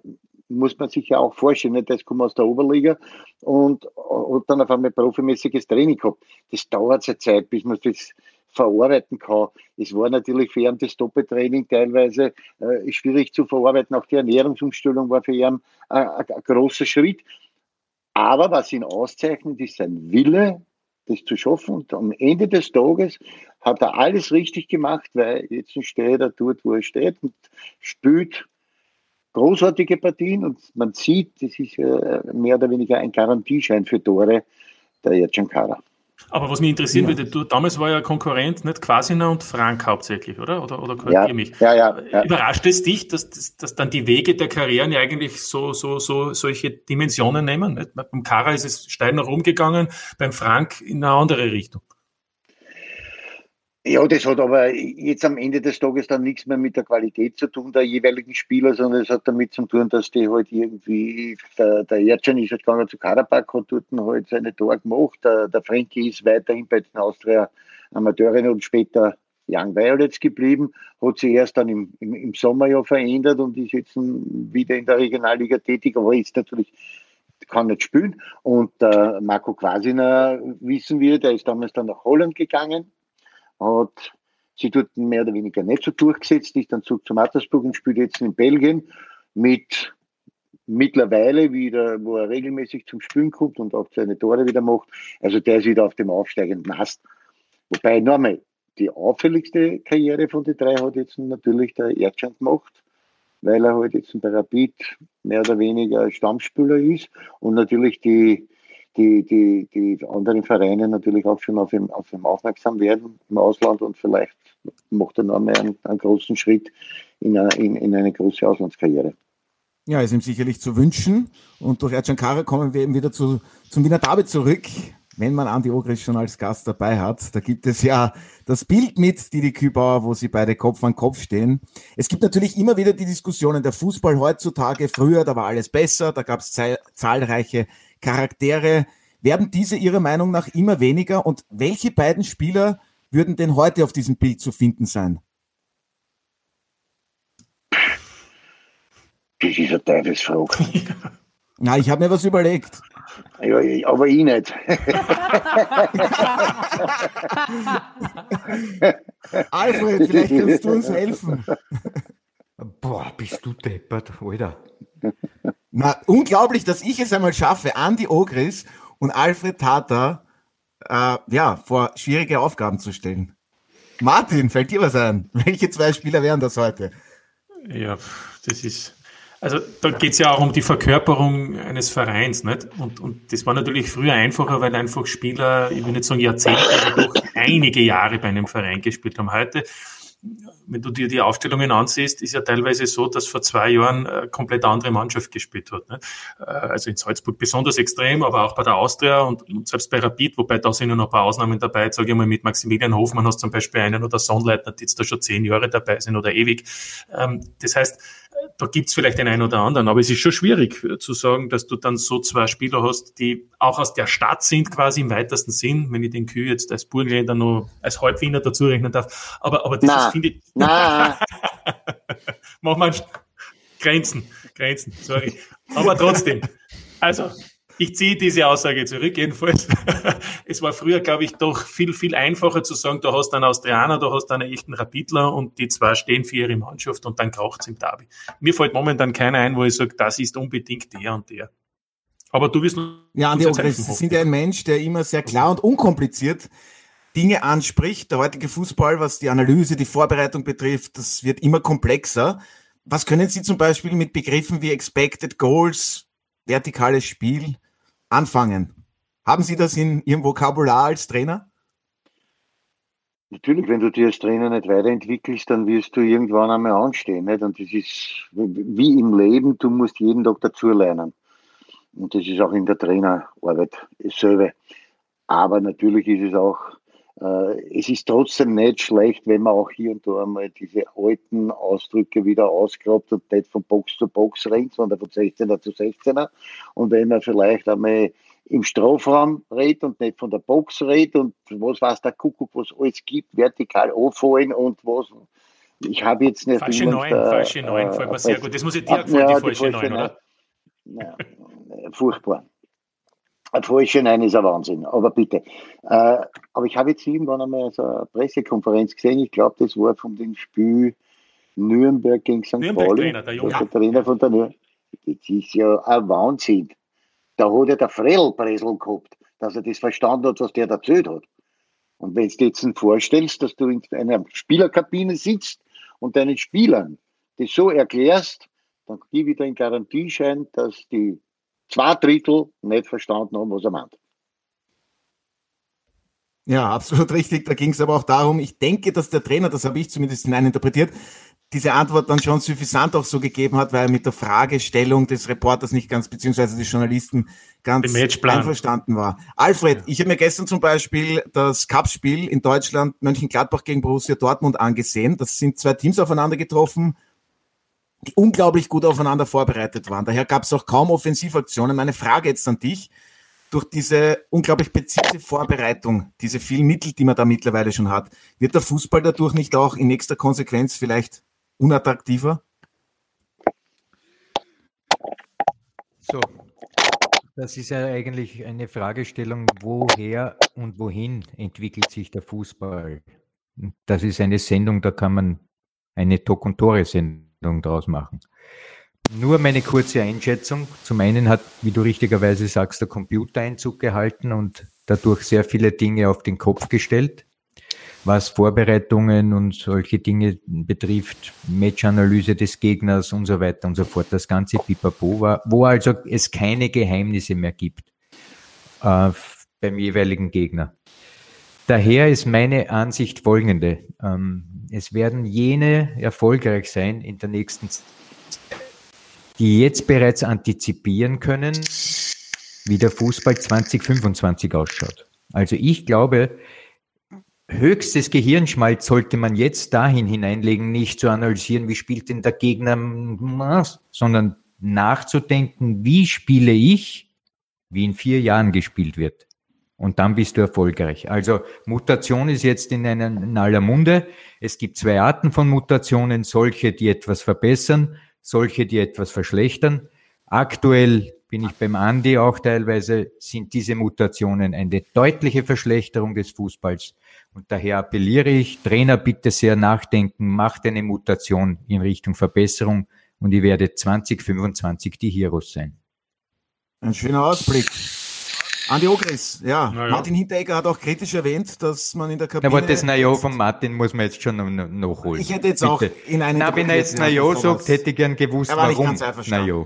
muss man sich ja auch vorstellen, nicht? das kommt aus der Oberliga und hat dann auf einmal profimäßiges Training gehabt. Das dauert seine Zeit, bis man das verarbeiten kann. Es war natürlich für ihn das Doppeltraining teilweise äh, schwierig zu verarbeiten. Auch die Ernährungsumstellung war für ihn äh, ein, ein großer Schritt. Aber was ihn auszeichnet, ist sein Wille, das zu schaffen. Und am Ende des Tages hat er alles richtig gemacht, weil jetzt steht er dort, wo er steht und spielt großartige Partien und man sieht, das ist äh, mehr oder weniger ein Garantieschein für Tore der Yachankara. Aber was mich interessieren ja. würde, du, damals war ja Konkurrent nicht Quasina und Frank hauptsächlich, oder? Oder, oder korrigiere ja, mich? Ja, ja, ja. Überrascht es dich, dass, dass, dass dann die Wege der Karrieren ja eigentlich so, so, so solche Dimensionen nehmen? Nicht? Beim Kara ist es steil nach oben gegangen, beim Frank in eine andere Richtung. Ja, das hat aber jetzt am Ende des Tages dann nichts mehr mit der Qualität zu tun der jeweiligen Spieler, sondern es hat damit zu tun, dass die halt irgendwie, der, der Erdschein ist halt gegangen zu Karabakh, hat dort halt seine Tore gemacht, der, der Frankie ist weiterhin bei den Austria Amateuren und später Young Violets geblieben, hat sich erst dann im, im, im Sommer ja verändert und ist jetzt wieder in der Regionalliga tätig, aber ist natürlich kann nicht spielen. Und äh, Marco Quasina, wissen wir, der ist damals dann nach Holland gegangen, hat sich dort mehr oder weniger nicht so durchgesetzt, ist dann zurück zum Mattersburg und spielt jetzt in Belgien mit mittlerweile wieder, wo er regelmäßig zum Spielen kommt und auch seine Tore wieder macht. Also der ist wieder auf dem aufsteigenden Ast. Wobei nochmal, die auffälligste Karriere von den drei hat jetzt natürlich der Erdschand gemacht, weil er halt jetzt bei Rapid mehr oder weniger Stammspieler ist und natürlich die die, die, die anderen Vereine natürlich auch schon auf ihn, auf ihn aufmerksam werden im Ausland und vielleicht macht er noch einmal einen, einen großen Schritt in eine, in, in eine große Auslandskarriere. Ja, ist ihm sicherlich zu wünschen. Und durch Ercankara kommen wir eben wieder zu, zum Wiener Derby zurück. Wenn man Andi Ogris schon als Gast dabei hat, da gibt es ja das Bild mit Didi Kübauer, wo sie beide Kopf an Kopf stehen. Es gibt natürlich immer wieder die Diskussionen, der Fußball heutzutage, früher, da war alles besser, da gab es zahlreiche Charaktere. Werden diese Ihrer Meinung nach immer weniger? Und welche beiden Spieler würden denn heute auf diesem Bild zu finden sein? Das ist eine Teufelsfrage. Na, ich habe mir was überlegt. Ja, aber ich nicht. Alfred, vielleicht kannst du uns helfen. Boah, bist du deppert, Alter. Na, unglaublich, dass ich es einmal schaffe, Andy Ogris und Alfred Tata äh, ja, vor schwierige Aufgaben zu stellen. Martin, fällt dir was ein? Welche zwei Spieler wären das heute? Ja, das ist Also da geht es ja auch um die Verkörperung eines Vereins, nicht? Und, und das war natürlich früher einfacher, weil einfach Spieler, ich will nicht sagen Jahrzehnte, aber doch einige Jahre bei einem Verein gespielt haben. Heute wenn du dir die Aufstellungen ansiehst, ist ja teilweise so, dass vor zwei Jahren eine komplett andere Mannschaft gespielt hat. Ne? Also in Salzburg besonders extrem, aber auch bei der Austria und, selbst bei Rapid, wobei da sind ja noch ein paar Ausnahmen dabei. Sage ich mal, mit Maximilian Hofmann hast du zum Beispiel einen oder Sonnleitner, die jetzt da schon zehn Jahre dabei sind oder ewig. Ähm, das heißt, da gibt's vielleicht den einen oder anderen, aber es ist schon schwierig zu sagen, dass du dann so zwei Spieler hast, die auch aus der Stadt sind, quasi im weitesten Sinn, wenn ich den Kühe jetzt als Burgenländer noch als Halbwiener dazu rechnen darf. Aber, aber das finde ich. Mach mal Grenzen, Grenzen, sorry. Aber trotzdem. Also, ich ziehe diese Aussage zurück, jedenfalls. es war früher, glaube ich, doch viel, viel einfacher zu sagen, du hast einen Austrianer, du hast einen echten Rapidler und die zwei stehen für ihre Mannschaft und dann kracht's im Derby. Mir fällt momentan keiner ein, wo ich sage, das ist unbedingt der und der. Aber du wirst Ja, Andi Sie sind ja ein Mensch, der immer sehr klar und unkompliziert Dinge anspricht. Der heutige Fußball, was die Analyse, die Vorbereitung betrifft, das wird immer komplexer. Was können Sie zum Beispiel mit Begriffen wie Expected Goals, vertikales Spiel, anfangen. Haben Sie das in Ihrem Vokabular als Trainer? Natürlich, wenn du dich als Trainer nicht weiterentwickelst, dann wirst du irgendwann einmal anstehen. Nicht? Und das ist wie im Leben, du musst jeden Tag dazulernen. Und das ist auch in der Trainerarbeit dasselbe. Aber natürlich ist es auch, es ist trotzdem nicht schlecht, wenn man auch hier und da einmal diese alten Ausdrücke wieder ausgrabt und nicht von Box zu Box rennt, sondern von 16er zu 16er. Und wenn man vielleicht einmal im Strafraum redet und nicht von der Box redet und was weiß der Kuckuck, was alles gibt, vertikal auffallen und was. Ich habe jetzt nicht. Falsche Neun, falsche Neun, äh, mir sehr gut. Das muss ich dir gefallen, die falsche Neun, oder? Ja, furchtbar. Ein falscher Nein ist ein Wahnsinn, aber bitte. Äh, aber ich habe jetzt irgendwann einmal so eine Pressekonferenz gesehen, ich glaube, das war von dem Spiel Nürnberg gegen St. Nürnberg Pauli. Trainer, der, Junge. der Trainer von der Nürnberg. Das ist ja ein Wahnsinn. Da hat ja der Frell Bresel gehabt, dass er das verstanden hat, was der erzählt hat. Und wenn du dir jetzt vorstellst, dass du in einer Spielerkabine sitzt und deinen Spielern das so erklärst, dann gebe ich dir einen Garantieschein, dass die zwei Drittel nicht verstanden haben, was er meint. Ja, absolut richtig. Da ging es aber auch darum, ich denke, dass der Trainer, das habe ich zumindest hineininterpretiert, diese Antwort dann schon suffisant auch so gegeben hat, weil er mit der Fragestellung des Reporters nicht ganz, beziehungsweise des Journalisten ganz einverstanden war. Alfred, ja. ich habe mir gestern zum Beispiel das Cup-Spiel in Deutschland Mönchengladbach gegen Borussia Dortmund angesehen. Das sind zwei Teams aufeinander getroffen, die unglaublich gut aufeinander vorbereitet waren. Daher gab es auch kaum Offensivaktionen. Meine Frage jetzt an dich. Durch diese unglaublich präzise Vorbereitung, diese vielen Mittel, die man da mittlerweile schon hat, wird der Fußball dadurch nicht auch in nächster Konsequenz vielleicht unattraktiver? So, das ist ja eigentlich eine Fragestellung, woher und wohin entwickelt sich der Fußball? Das ist eine Sendung, da kann man eine Tok- und Tore-Sendung draus machen. Nur meine kurze Einschätzung. Zum einen hat, wie du richtigerweise sagst, der Computer Einzug gehalten und dadurch sehr viele Dinge auf den Kopf gestellt, was Vorbereitungen und solche Dinge betrifft, Matchanalyse des Gegners und so weiter und so fort. Das ganze Pipapo war, wo also es keine Geheimnisse mehr gibt äh, beim jeweiligen Gegner. Daher ist meine Ansicht folgende. Ähm, es werden jene erfolgreich sein in der nächsten Zeit, die jetzt bereits antizipieren können, wie der Fußball 2025 ausschaut. Also ich glaube, höchstes Gehirnschmalz sollte man jetzt dahin hineinlegen, nicht zu analysieren, wie spielt denn der Gegner, sondern nachzudenken, wie spiele ich, wie in vier Jahren gespielt wird und dann bist du erfolgreich. Also Mutation ist jetzt in, einen, in aller Munde. Es gibt zwei Arten von Mutationen, solche, die etwas verbessern, solche, die etwas verschlechtern. Aktuell bin ich beim Andi auch teilweise, sind diese Mutationen eine deutliche Verschlechterung des Fußballs. Und daher appelliere ich, Trainer bitte sehr nachdenken, macht eine Mutation in Richtung Verbesserung und ihr werdet 2025 die Heroes sein. Ein schöner Ausblick. Andi Ogris, ja. ja. Martin Hinteregger hat auch kritisch erwähnt, dass man in der Kabine... Aber das Naja von Martin muss man jetzt schon nachholen. Ich hätte jetzt Bitte. auch in einem... Na, wenn er jetzt Naja sagt, hätte ich gern gewusst, warum Naja.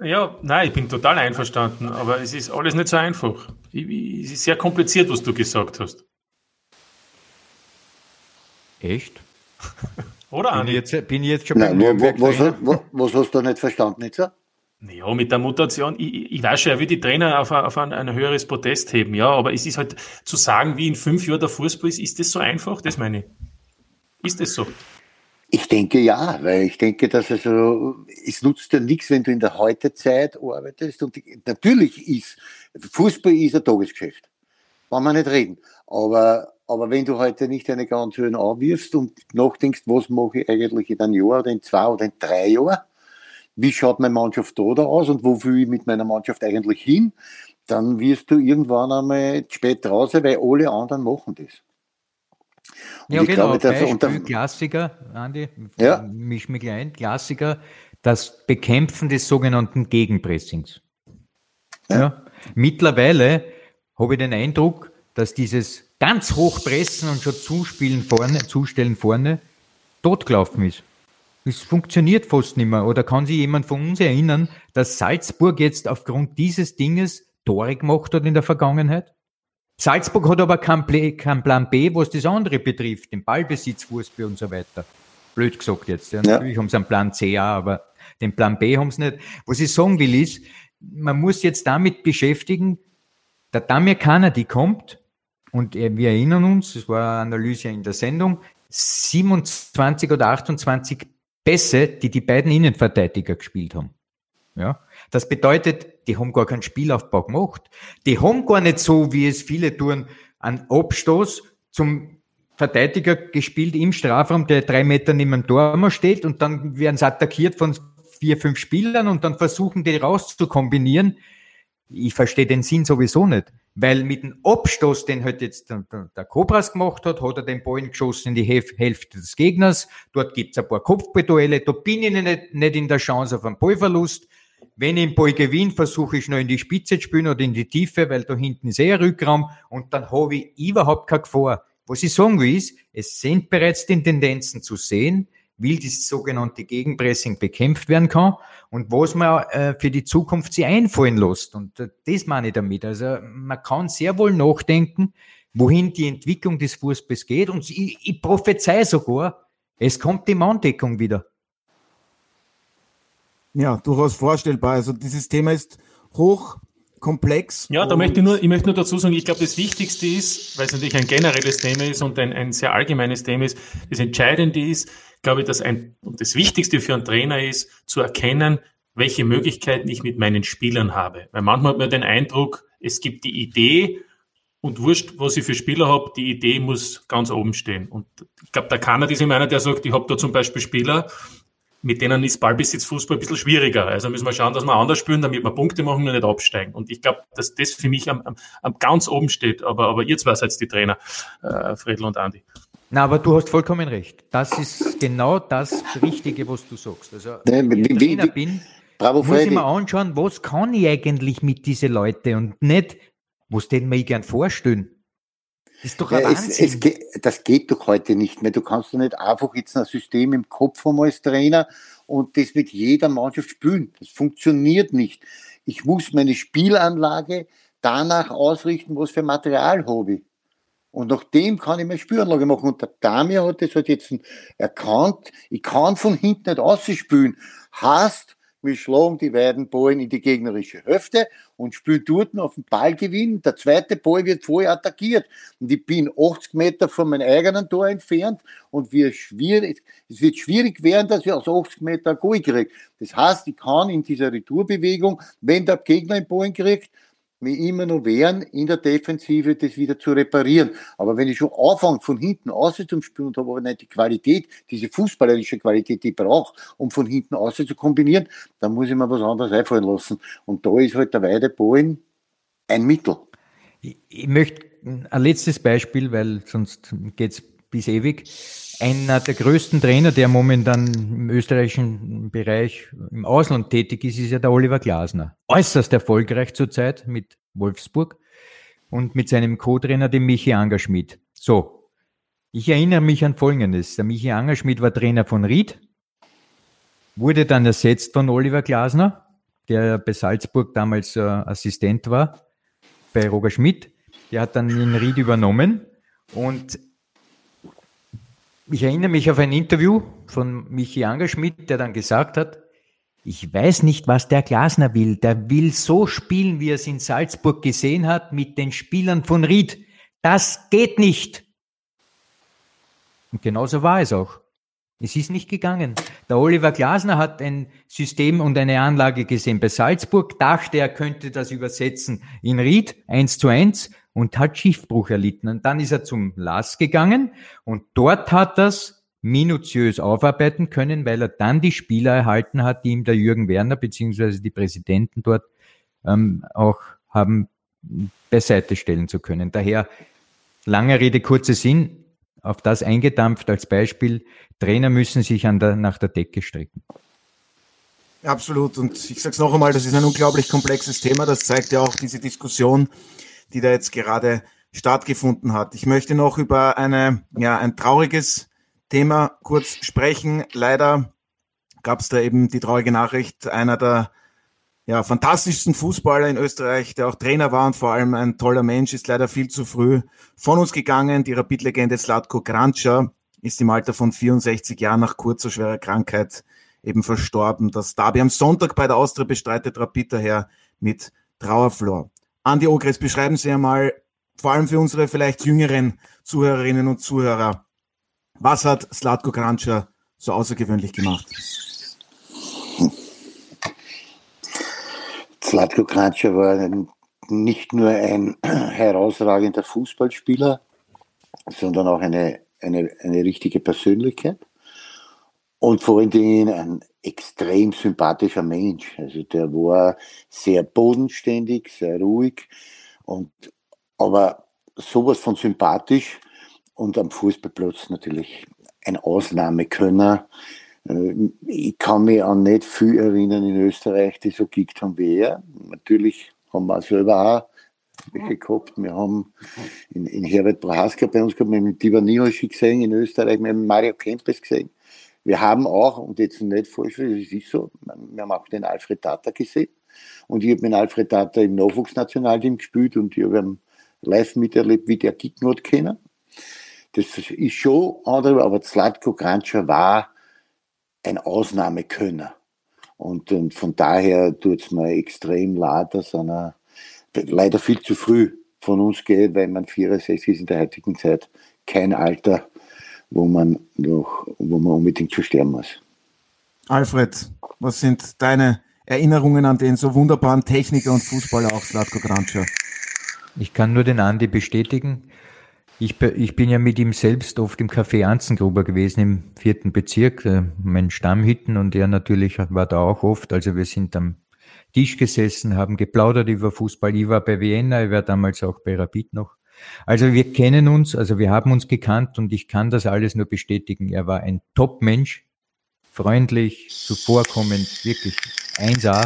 Ja, nein, ich bin total einverstanden, aber es ist alles nicht so einfach. Es ist sehr kompliziert, was du gesagt hast. Echt? Oder, Andi? Bin ich jetzt, bin ich jetzt schon Nein, wo, wo, was, was, hast du nicht verstanden jetzt? Ja, mit der Mutation, ich, ich weiß schon, er will die Trainer auf, ein, auf ein, ein, höheres Podest heben, ja, aber es ist halt zu sagen, wie in fünf Jahren der Fußball ist, ist das so einfach? Das meine ich. Ist das so? Ich denke ja, weil ich denke, dass also, es nutzt ja nichts, wenn du in der Heutezeit arbeitest und natürlich ist, Fußball ist ein Tagesgeschäft. Wollen wir nicht reden. Aber, aber wenn du heute nicht eine ganz Höhen anwirfst und nachdenkst, was mache ich eigentlich in einem Jahr oder in zwei oder in drei Jahren, wie schaut meine Mannschaft da, aus und wo will ich mit meiner Mannschaft eigentlich hin, dann wirst du irgendwann einmal spät draußen, weil alle anderen machen das. Und ja, genau, glaube, Beispiel, unter... Klassiker, Andi, ja. misch mich ein, Klassiker, das Bekämpfen des sogenannten Gegenpressings. Ja. ja. Mittlerweile habe ich den Eindruck, dass dieses ganz hochpressen und schon zuspielen vorne, zustellen vorne, totgelaufen ist. Es funktioniert fast nicht mehr. Oder kann sich jemand von uns erinnern, dass Salzburg jetzt aufgrund dieses Dinges Tore gemacht hat in der Vergangenheit? Salzburg hat aber keinen, kein Plan B, was das andere betrifft, den Ballbesitz, Fußball und so weiter. Blöd gesagt jetzt. Ja. ja. Natürlich haben sie einen Plan C auch, aber den Plan B haben sie nicht. Was ich sagen will ist, man muss jetzt damit beschäftigen, der Damir Kanadi kommt und wir erinnern uns, das war eine Analyse in der Sendung, 27 oder 28 Pässe, die die beiden Innenverteidiger gespielt haben. Ja, das bedeutet, die haben gar keinen Spielaufbau gemacht. Die haben gar nicht so, wie es viele tun, einen Abstoß zum Verteidiger gespielt im Strafraum, der drei Meter neben dem Tor steht und dann werden sie attackiert von vier, fünf Spielern und dann versuchen die rauszukombinieren. Ich verstehe den Sinn sowieso nicht. Weil mit dem Abstoß, den halt jetzt der, Cobras gemacht hat, hat er den Ball geschossen in die Hälfte des Gegners. Dort gibt's ein paar Kopfbeduelle. Da bin ich nicht, nicht in der Chance auf einen Ballverlust. Wenn ich den Ball gewinne, versuche ich noch in die Spitze zu spielen oder in die Tiefe, weil da hinten ist eh ein Rückraum und dann habe ich überhaupt keine Gefahr. Was ich sagen will, ist, es sind bereits die Tendenzen zu sehen, wie das sogenannte Gegenpressing bekämpft werden kann und was man äh, für die Zukunft sich einfallen lässt. Und äh, das meine ich damit. Also man kann sehr wohl nachdenken, wohin die Entwicklung des Fußballs geht. Und ich, ich prophezei sogar, es kommt die Manndeckung wieder. Ja, durchaus vorstellbar. Also dieses Thema ist hoch komplex. Ja, da möchte ich nur, ich möchte nur dazu sagen, ich glaube, das Wichtigste ist, weil es natürlich ein generelles Thema ist und ein, ein sehr allgemeines Thema ist, das Entscheidende ist, glaube ich, dass ein, und das Wichtigste für einen Trainer ist, zu erkennen, welche Möglichkeiten ich mit meinen Spielern habe. Weil manchmal hat man den Eindruck, es gibt die Idee und wurscht, was ich für Spieler habe, die Idee muss ganz oben stehen. Und ich glaube, der Kanner ist immer einer, der sagt, ich habe da zum Beispiel Spieler, mit denen ist Ballbesitzfußball ein bisschen schwieriger. Also müssen wir schauen, dass wir anders spielen, damit wir Punkte machen und nicht absteigen. Und ich glaube, dass das für mich am, am, am, ganz oben steht. Aber, aber ihr zwei seid die Trainer, äh, Fredl und Andi. Na, aber du hast vollkommen recht. Das ist genau das Richtige, was du sagst. Also, wenn ich Trainer bin, Bravo, muss Freddy. ich mir anschauen, was kann ich eigentlich mit diesen Leuten und nicht, was denen mir gern vorstellen. Das ist doch ein ja. Es, es, das geht doch heute nicht mehr. Du kannst doch nicht einfach jetzt ein System im Kopf haben als Trainer und das mit jeder Mannschaft spielen. Das funktioniert nicht. Ich muss meine Spielanlage danach ausrichten, was für Material habe ich. Und nach dem kann ich meine Spüranlage machen. Und der Damir hat das halt jetzt erkannt. Ich kann von hinten nicht ausspülen. Heißt, wir schlagen die beiden Ballen in die gegnerische Hälfte und spielen dort auf den Ballgewinn. Der zweite Ball wird vorher attackiert. Und ich bin 80 Meter von meinem eigenen Tor entfernt und wir schwierig, es wird schwierig werden, dass ich aus 80 Meter ein Goal kriege. Das heißt, ich kann in dieser Retourbewegung, wenn der Gegner einen Ball kriegt, mir immer noch wehren, in der Defensive das wieder zu reparieren. Aber wenn ich schon anfange, von hinten aus zu spielen und habe aber nicht die Qualität, diese fußballerische Qualität, die ich brauche, um von hinten aus zu kombinieren, dann muss ich mir was anderes einfallen lassen. Und da ist halt der Weideballen ein Mittel. Ich möchte ein letztes Beispiel, weil sonst geht es bis ewig. Einer der größten Trainer, der momentan im österreichischen Bereich im Ausland tätig ist, ist ja der Oliver Glasner. Äußerst erfolgreich zurzeit mit Wolfsburg. und mit seinem Co-Trainer, dem Michi Angerschmidt. So, ich erinnere mich an Folgendes. Der Michi Angerschmidt war Trainer von Ried, wurde dann ersetzt von Oliver Glasner, der bei Salzburg damals äh, Assistent war, bei Roger Schmidt. Der hat dann in Ried übernommen und ich erinnere mich auf ein Interview von Michi Angerschmidt, der dann gesagt hat, ich weiß nicht, was der Glasner will. Der will so spielen, wie er es in Salzburg gesehen hat, mit den Spielern von Ried. Das geht nicht. Und genauso war es auch. Es ist nicht gegangen. Der Oliver Glasner hat ein System und eine Anlage gesehen bei Salzburg, dachte, er könnte das übersetzen in Ried, eins zu eins, und hat Schiffbruch erlitten. Und dann ist er zum LAS gegangen und dort hat das minutiös aufarbeiten können, weil er dann die Spieler erhalten hat, die ihm der Jürgen Werner beziehungsweise die Präsidenten dort ähm, auch haben beiseite stellen zu können. Daher, lange Rede, kurzer Sinn, auf das eingedampft als Beispiel, Trainer müssen sich an der, nach der Decke strecken. Absolut. Und ich sage es noch einmal, das ist ein unglaublich komplexes Thema. Das zeigt ja auch diese Diskussion, die da jetzt gerade stattgefunden hat. Ich möchte noch über eine, ja, ein trauriges Thema kurz sprechen. Leider gab es da eben die traurige Nachricht, einer der ja, fantastischsten Fußballer in Österreich, der auch Trainer war und vor allem ein toller Mensch, ist leider viel zu früh von uns gegangen. Die Rapid-Legende Slatko Granca ist im Alter von 64 Jahren nach kurzer schwerer Krankheit eben verstorben. Das Derby am Sonntag bei der Austria bestreitet Rapid daher mit Trauerflor. Andi Ogres, beschreiben Sie einmal, vor allem für unsere vielleicht jüngeren Zuhörerinnen und Zuhörer, was hat Slatko Kranča so außergewöhnlich gemacht? Slatko Kranča war nicht nur ein herausragender Fußballspieler, sondern auch eine, eine, eine richtige Persönlichkeit und vor allen Dingen ein extrem sympathischer Mensch. Also der war sehr bodenständig, sehr ruhig und aber sowas von sympathisch, und am Fußballplatz natürlich ein Ausnahmekönner. Äh, ich kann mich an nicht viel erinnern in Österreich, die so gekickt haben wie er. Natürlich haben wir selber auch welche gehabt. Wir haben in, in Herbert Brahaska bei uns gehabt, wir haben den Divanihoshi gesehen in Österreich, wir haben Mario Kempes gesehen. Wir haben auch, und jetzt nicht falsch, es ist so, wir haben auch den Alfred Tata gesehen. Und ich habe mit Alfred Tata im Nachwuchsnationalteam gespielt und ich habe live miterlebt, wie der kicken hat können. Das ist schon andere, aber Zlatko Kranča war ein Ausnahmekönner. Und, und von daher tut es mir extrem leid, dass einer leider viel zu früh von uns geht, weil man 64 ist in der heutigen Zeit kein Alter, wo man noch, wo man unbedingt zu sterben muss. Alfred, was sind deine Erinnerungen an den so wunderbaren Techniker und Fußballer auch Slatko Kranča? Ich kann nur den Andi bestätigen. Ich, ich bin ja mit ihm selbst oft im Café Anzengruber gewesen im vierten Bezirk, äh, mein Stammhütten und er natürlich war da auch oft. Also wir sind am Tisch gesessen, haben geplaudert über Fußball. Ich war bei Vienna, ich war damals auch bei Rapid noch. Also wir kennen uns, also wir haben uns gekannt und ich kann das alles nur bestätigen. Er war ein Top-Mensch, freundlich, zuvorkommend, wirklich 1A.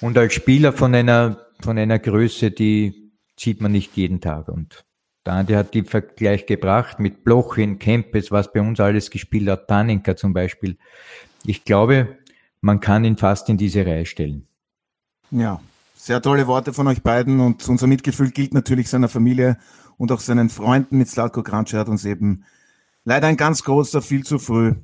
Und als Spieler von einer, von einer Größe, die sieht man nicht jeden Tag. Und der Andi hat die Vergleich gebracht mit Blochin, Kempes, was bei uns alles gespielt hat, Taninka zum Beispiel. Ich glaube, man kann ihn fast in diese Reihe stellen. Ja, sehr tolle Worte von euch beiden und unser Mitgefühl gilt natürlich seiner Familie und auch seinen Freunden mit Slatko Kranče hat uns eben leider ein ganz großer viel zu früh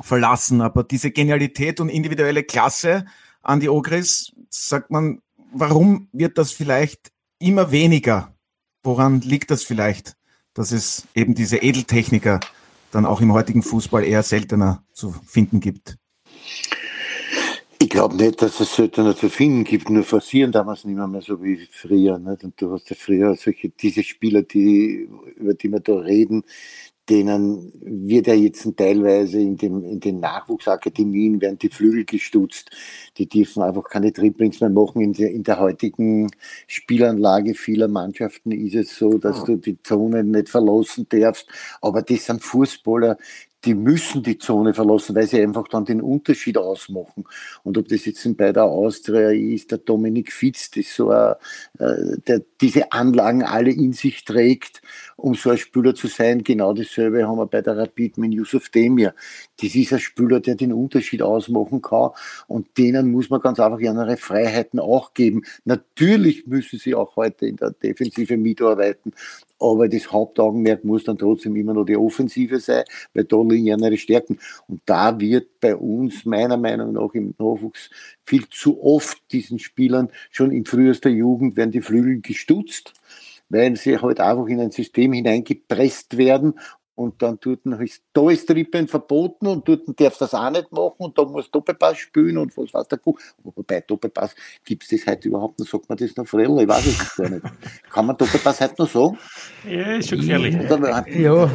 verlassen. Aber diese Genialität und individuelle Klasse an die Ogris, sagt man, warum wird das vielleicht immer weniger Woran liegt das vielleicht, dass es eben diese Edeltechniker dann auch im heutigen Fußball eher seltener zu finden gibt? Ich glaube nicht, dass es seltener zu finden gibt, nur forcieren damals nicht mehr, so wie früher. Nicht? Und du hast ja früher solche, diese Spieler, die, über die wir da reden, denen wird ja jetzt teilweise in, dem, in den Nachwuchsakademien werden die Flügel gestutzt. Die dürfen einfach keine Dribblings mehr machen. In der, in der heutigen Spielanlage vieler Mannschaften ist es so, dass du die Zone nicht verlassen darfst. Aber das sind Fußballer, die müssen die Zone verlassen, weil sie einfach dann den Unterschied ausmachen. Und ob das jetzt bei der Austria ist, der Dominik Fitz, das so ein, äh, der diese Anlagen alle in sich trägt, um so ein Spieler zu sein. Genau dasselbe haben wir bei der Rapid mit Yusuf Demir. Das ist ein Spieler, der den Unterschied ausmachen kann und denen muss man ganz einfach ihre Freiheiten auch geben. Natürlich müssen sie auch heute in der Defensive mitarbeiten, aber das Hauptaugenmerk muss dann trotzdem immer noch die Offensive sein, weil da liegen ja ihre Stärken. Und da wird bei uns meiner Meinung nach im Nachwuchs viel zu oft diesen Spielern schon in frühester Jugend werden die Flügel gestutzt, weil sie halt einfach in ein System hineingepresst werden und dann tut heißt, da ist Trippen verboten und dort darf das auch nicht machen und da muss Doppelpass spielen und was weiß der Kuh. Wobei Doppelpass gibt es das heute überhaupt noch, sagt man das noch früher? Ich weiß es gar nicht. Kann man Doppelpass heute noch sagen? Ja, ist schon gefährlich. Oder, ja.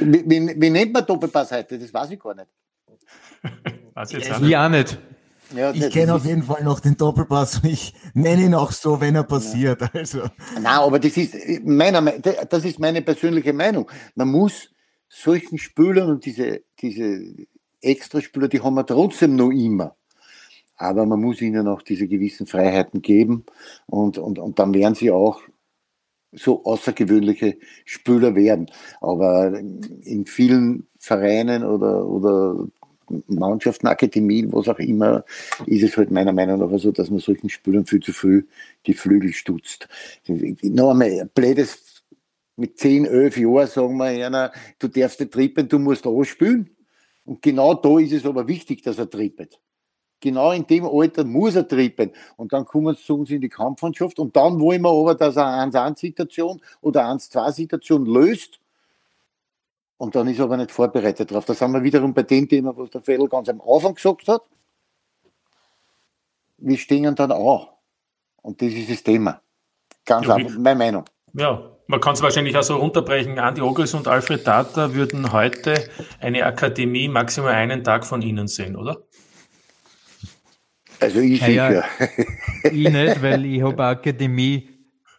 Wie, wie, wie, nennt man Doppelpass heute? Das weiß ich gar nicht. weiß ich jetzt auch nicht. Ja, ich kenne auf jeden Fall noch den Doppelpass und ich nenne ihn auch so, wenn er passiert. Ja. Also. Nein, aber das ist, meiner, das ist meine persönliche Meinung. Man muss solchen Spülern und diese, diese Extraspüler, die haben wir trotzdem noch immer. Aber man muss ihnen auch diese gewissen Freiheiten geben und, und, und dann werden sie auch so außergewöhnliche Spüler werden. Aber in vielen Vereinen oder, oder Mannschaften, Akademien, was auch immer, ist es halt meiner Meinung nach so, dass man solchen Spielern viel zu früh die Flügel stutzt. Noch einmal, blödes mit 10, 11 Jahren sagen wir einer, du darfst nicht trippen, du musst auch spielen. Und genau da ist es aber wichtig, dass er trippet. Genau in dem Alter muss er trippen. Und dann kommen sie zu uns in die Kampfmannschaft. Und dann wollen wir aber, dass er eine 1-1-Situation oder 1-2-Situation löst und dann ist er aber nicht vorbereitet drauf. Da sind wir wiederum bei dem Thema, was der Fedel ganz am Anfang gesagt hat. Wir stehen dann auch. Und das ist das Thema. Ganz ja, einfach, meine Meinung. Ja, man kann es wahrscheinlich auch so runterbrechen. Andi Ogris und Alfred Data würden heute eine Akademie maximal einen Tag von Ihnen sehen, oder? Also ich ja, sicher. ich nicht, weil ich habe Akademie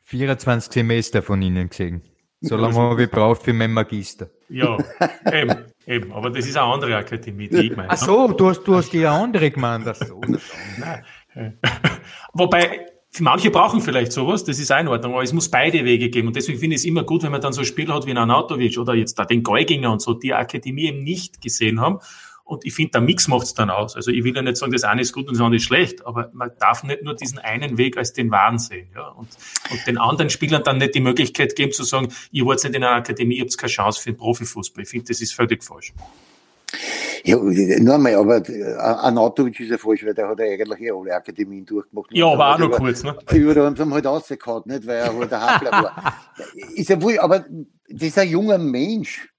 24 Semester von Ihnen gesehen. So lange habe ich gebraucht für meinen Magister. Ja, eben, eben. Aber das ist eine andere Akademie, die ich meine. Ach so, du hast, du hast die andere gemeint. Ach so. Wobei, manche brauchen vielleicht sowas, das ist auch in Ordnung, aber es muss beide Wege geben. Und deswegen finde ich es immer gut, wenn man dann so Spieler hat wie Anatovic oder jetzt da den Geuginger und so, die Akademie eben nicht gesehen haben und ich finde, der Mix macht es dann aus. Also ich will ja nicht sagen, das eine ist gut und das andere ist schlecht, aber man darf nicht nur diesen einen Weg als den wahren sehen. Ja? Und, und den anderen Spielern dann nicht die Möglichkeit geben zu sagen, ihr wollt nicht in einer Akademie, ihr habt keine Chance für den Profifußball. Ich finde, das ist völlig falsch. Ja, nur einmal, aber äh, Anatovic ist ja falsch, weil der hat ja eigentlich eh alle Akademien durchgemacht. Ja, aber auch noch kurz, ne? Über da haben sie halt rausgehauen, nicht, weil er halt der Hapler war. ist ja wohl, aber das ist ein junger Mensch.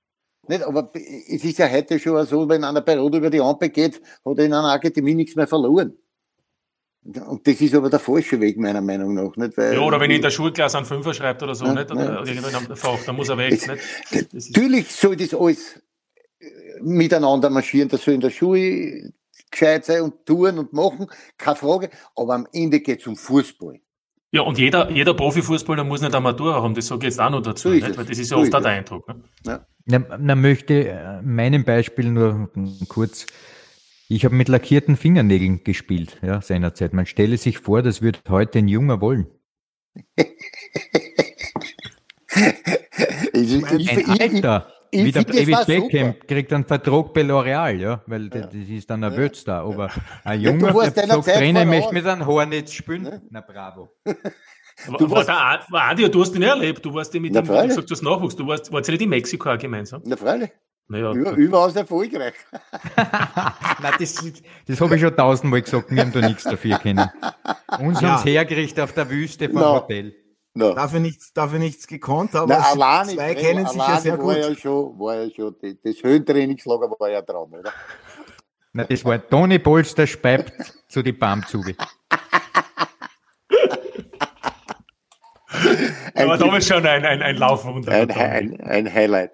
Nicht? Aber es ist ja heute schon so, wenn einer Periode über die Ampel geht, hat er in einer Akademie nichts mehr verloren. Und das ist aber der falsche Weg, meiner Meinung nach. Nicht? Weil, ja, oder wenn in der Schulklasse einen Fünfer schreibt oder so, ja, nicht? Oder, oder Fach, dann muss er weg. Nicht? Natürlich soll das alles äh, miteinander marschieren, das soll in der Schule gescheit sein und tun und machen, keine Frage, aber am Ende geht es um Fußball. Ja, und jeder, jeder Profifußballer muss nicht Amateur haben, das sage ich jetzt auch noch dazu, so nicht? weil das ist ja so oft auch der Eindruck. Ne? Ja. Na, na, möchte äh, meinem Beispiel nur kurz. Ich habe mit lackierten Fingernägeln gespielt, ja, seinerzeit. Man stelle sich vor, das wird heute ein Junger wollen. ich, ein Alter, ich, wie der David Beckham super. kriegt einen Vertrag bei L'Oreal, ja, weil ja. das ist dann ein ja. da. Aber ein Junger, ja, der sagt, Trainer möchte mit einem Hornetz spielen. Ja. Na bravo. Du warst, der Adi, du hast ihn erlebt, du warst ja mit ihm, du gesagt, das Nachwuchs, du warst, warst ja nicht in Mexiko auch gemeinsam? Na, freilich. Naja, Über, überaus erfolgreich. Nein, das, das habe ich schon tausendmal gesagt, wir haben da nichts dafür kennen. Uns ja. haben hergerichtet auf der Wüste vom no. Hotel. No. Dafür, nichts, dafür nichts gekonnt, aber Na, allein zwei kennen sich ja sehr gut. Ja schon, war ja schon, das Höhentrainingslager war ja dran, oder? Na, das war Toni Polster speibt zu die Baumzuge. Aber damals schon ein, ein, ein Laufwunder. Ein, ein, ein Highlight.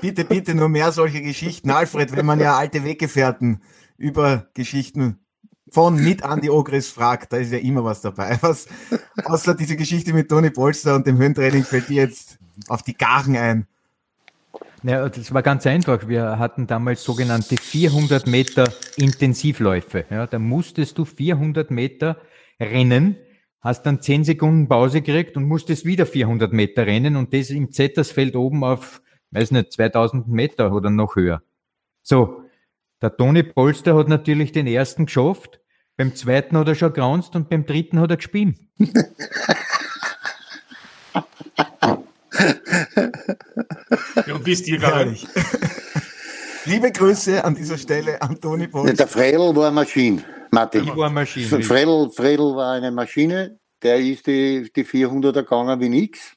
Bitte, bitte nur mehr solche Geschichten. Alfred, wenn man ja alte Weggefährten über Geschichten von mit Andy Ogris fragt, da ist ja immer was dabei. Was, außer diese Geschichte mit Toni Polster und dem Höhentraining fällt dir jetzt auf die Garen ein. Ja, das war ganz einfach. Wir hatten damals sogenannte 400 Meter Intensivläufe. Ja, da musstest du 400 Meter rennen, hast dann 10 Sekunden Pause gekriegt und musstest wieder 400 Meter rennen und das im Zettersfeld oben auf, weiß nicht, 2000 Meter oder noch höher. So, der Toni Polster hat natürlich den ersten geschafft, beim zweiten hat er schon graunzt und beim dritten hat er gespielt. ja, bist ihr gegangen? Liebe Grüße an dieser Stelle an Toni Polster. Der Fredel war eine Maschine, Martin. Ich war eine Maschine. Fredel, Fredel war eine Maschine, der ist die, die 400er gegangen wie nix.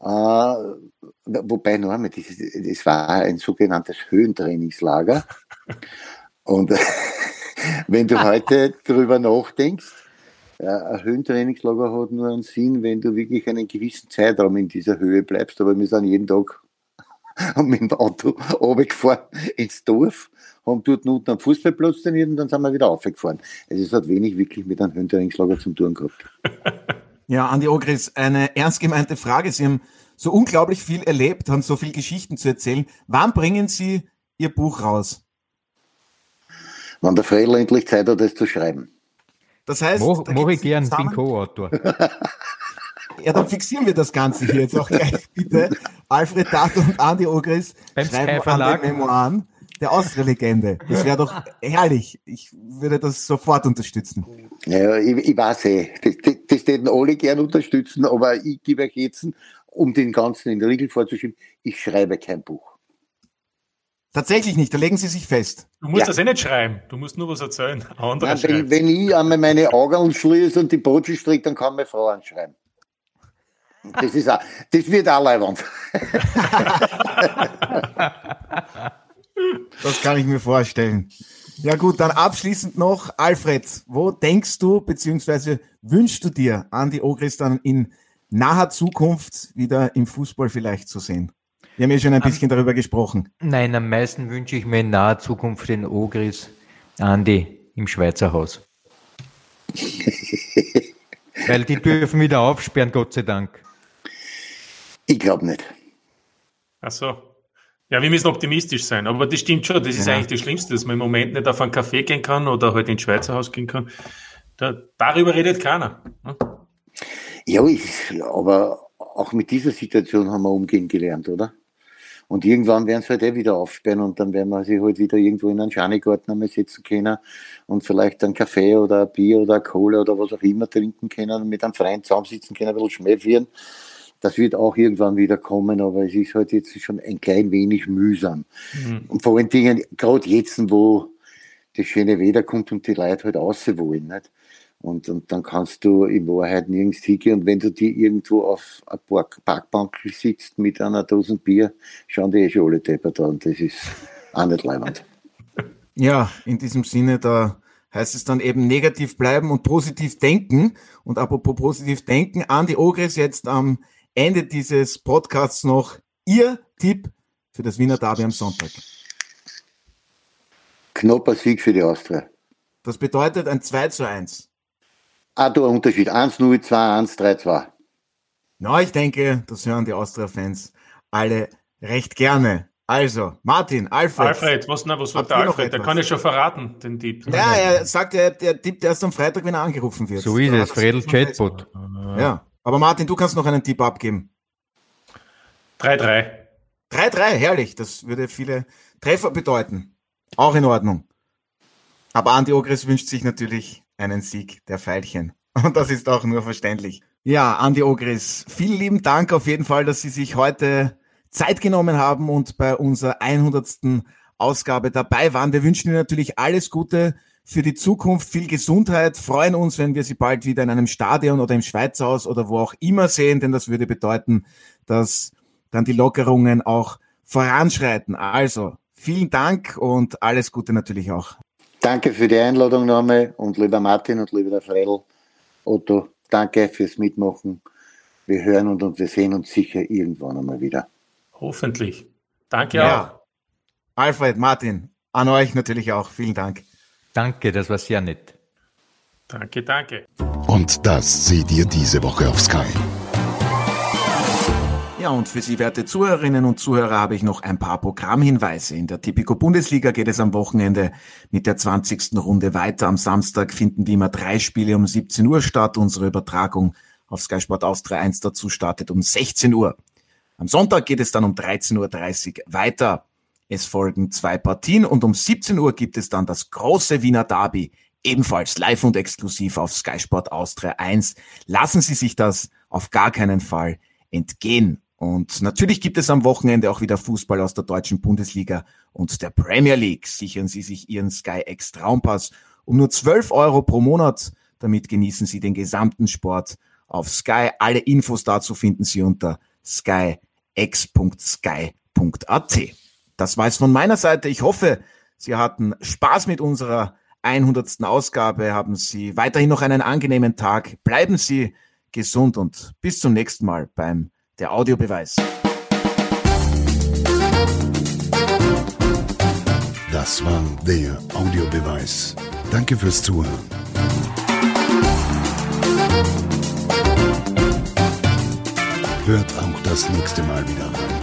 Äh, wobei einmal, das, das war ein sogenanntes Höhentrainingslager. Und wenn du heute darüber nachdenkst, ja, ein Höhentrainingslager hat nur einen Sinn, wenn du wirklich einen gewissen Zeitraum in dieser Höhe bleibst. Aber wir sind jeden Tag mit dem Auto runtergefahren ins Dorf, haben dort unten am Fußballplatz trainiert und dann sind wir wieder aufgefahren. Also es hat wenig wirklich mit einem Höhentrainingslager zum tun gehabt. Ja, Andi Ogris, eine ernst gemeinte Frage. Sie haben so unglaublich viel erlebt, haben so viele Geschichten zu erzählen. Wann bringen Sie Ihr Buch raus? Wann der Fredel endlich Zeit hat, das zu schreiben. Das heißt, Mach, da mach ich gern, bin Co-Autor. Ja, dann fixieren wir das Ganze hier jetzt auch gleich bitte. Alfred Tato und Andi Ogris Beim schreiben an den Memoiren der Austria-Legende. Das wäre doch herrlich. Ich würde das sofort unterstützen. Ja, ich, ich weiß eh, das, das, das täten alle gern unterstützen, aber ich gebe euch jetzt, um den Ganzen in den Riegel vorzuschieben, ich schreibe kein Buch. Tatsächlich nicht, da legen Sie sich fest. Du musst Ja. das eh nicht schreiben. Du musst nur was erzählen. Ein anderer Nein, wenn, wenn ich einmal meine Augen schließe und die Brötchen stricke, dann kann meine Frau anschreiben. Das, ist auch, das wird auch leibend. Das kann ich mir vorstellen. Ja gut, dann abschließend noch, Alfred, wo denkst du beziehungsweise wünschst du dir Andi Ogris dann in naher Zukunft wieder im Fußball vielleicht zu sehen? Wir haben ja schon ein bisschen darüber gesprochen. Nein, am meisten wünsche ich mir in naher Zukunft den Ogris Andi im Schweizer Haus. Weil die dürfen wieder aufsperren, Gott sei Dank. Ich glaube nicht. Ach so. Ja, wir müssen optimistisch sein. Aber das stimmt schon. Das ist Ja. eigentlich das Schlimmste, dass man im Moment nicht auf einen Café gehen kann oder halt ins Schweizer Haus gehen kann. Da, darüber redet keiner. ne? Ja, ich, aber auch mit dieser Situation haben wir umgehen gelernt, oder? Und irgendwann werden sie halt eh wieder aufsperren und dann werden wir sie halt wieder irgendwo in einen Schanigarten einmal setzen können und vielleicht einen Kaffee oder ein Bier oder eine Cola oder was auch immer trinken können und mit einem Freund zusammensitzen können, ein bisschen Schmäh führen. Das wird auch irgendwann wieder kommen, aber es ist halt jetzt schon ein klein wenig mühsam. Und vor allen Dingen, gerade jetzt, wo das schöne Wetter kommt und die Leute halt raus wollen. Nicht? Und, und dann kannst du in Wahrheit nirgends hingehen. Und wenn du dir irgendwo auf einer Park Parkbank sitzt mit einer Dosen Bier, schauen die eh schon alle deppert an. Das ist auch nicht leibend. Ja, in diesem Sinne, da heißt es dann eben negativ bleiben und positiv denken. Und apropos positiv denken, Andi Ogris jetzt am Ende dieses Podcasts noch Ihr Tipp für das Wiener Derby am Sonntag. Knapper Sieg für die Austria. Das bedeutet ein 2 zu 1. Ah, da ein Unterschied. 1-0, 2-1, 3-2. Na, ich denke, das hören die Austria-Fans alle recht gerne. Also, Martin, Alfred. Alfred, was, na, was sagt der noch Alfred? Der etwas? kann ich schon verraten, den Tipp. Ja, er sagt, er, er tippt erst am Freitag, wenn er angerufen wird. So ist Da es, er Fredel Chatbot. Ja, aber Martin, du kannst noch einen Tipp abgeben. 3-3. 3-3, herrlich. Das würde viele Treffer bedeuten. Auch in Ordnung. Aber Andi Ogris wünscht sich natürlich einen Sieg der Veilchen. Und das ist auch nur verständlich. Ja, Andi Ogris, vielen lieben Dank auf jeden Fall, dass Sie sich heute Zeit genommen haben und bei unserer 100. Ausgabe dabei waren. Wir wünschen Ihnen natürlich alles Gute für die Zukunft, viel Gesundheit, freuen uns, wenn wir Sie bald wieder in einem Stadion oder im Schweizer Haus oder wo auch immer sehen, denn das würde bedeuten, dass dann die Lockerungen auch voranschreiten. Also, vielen Dank und alles Gute natürlich auch. Danke für die Einladung nochmal und lieber Martin und lieber Fredel, Otto, danke fürs Mitmachen. Wir hören und, und wir sehen uns sicher irgendwann einmal wieder. Hoffentlich. Danke Ja. auch. Alfred, Martin, an euch natürlich auch. Vielen Dank. Danke, das war sehr nett. Danke, danke. Und das seht ihr diese Woche auf Sky. Ja, und für Sie, werte Zuhörerinnen und Zuhörer, habe ich noch ein paar Programmhinweise. In der Tipico Bundesliga geht es am Wochenende mit der 20. Runde weiter. Am Samstag finden wie immer drei Spiele um 17 Uhr statt. Unsere Übertragung auf Sky Sport Austria 1 dazu startet um 16 Uhr. Am Sonntag geht es dann um 13.30 Uhr weiter. Es folgen zwei Partien und um 17 Uhr gibt es dann das große Wiener Derby, ebenfalls live und exklusiv auf Sky Sport Austria 1. Lassen Sie sich das auf gar keinen Fall entgehen. Und natürlich gibt es am Wochenende auch wieder Fußball aus der deutschen Bundesliga und der Premier League. Sichern Sie sich Ihren Sky X Traumpass um nur 12 Euro pro Monat. Damit genießen Sie den gesamten Sport auf Sky. Alle Infos dazu finden Sie unter skyx.sky.at. Das war es von meiner Seite. Ich hoffe, Sie hatten Spaß mit unserer 100. Ausgabe. Haben Sie weiterhin noch einen angenehmen Tag. Bleiben Sie gesund und bis zum nächsten Mal beim der Audiobeweis. Das war der Audiobeweis. Danke fürs Zuhören. Hört auch das nächste Mal wieder rein.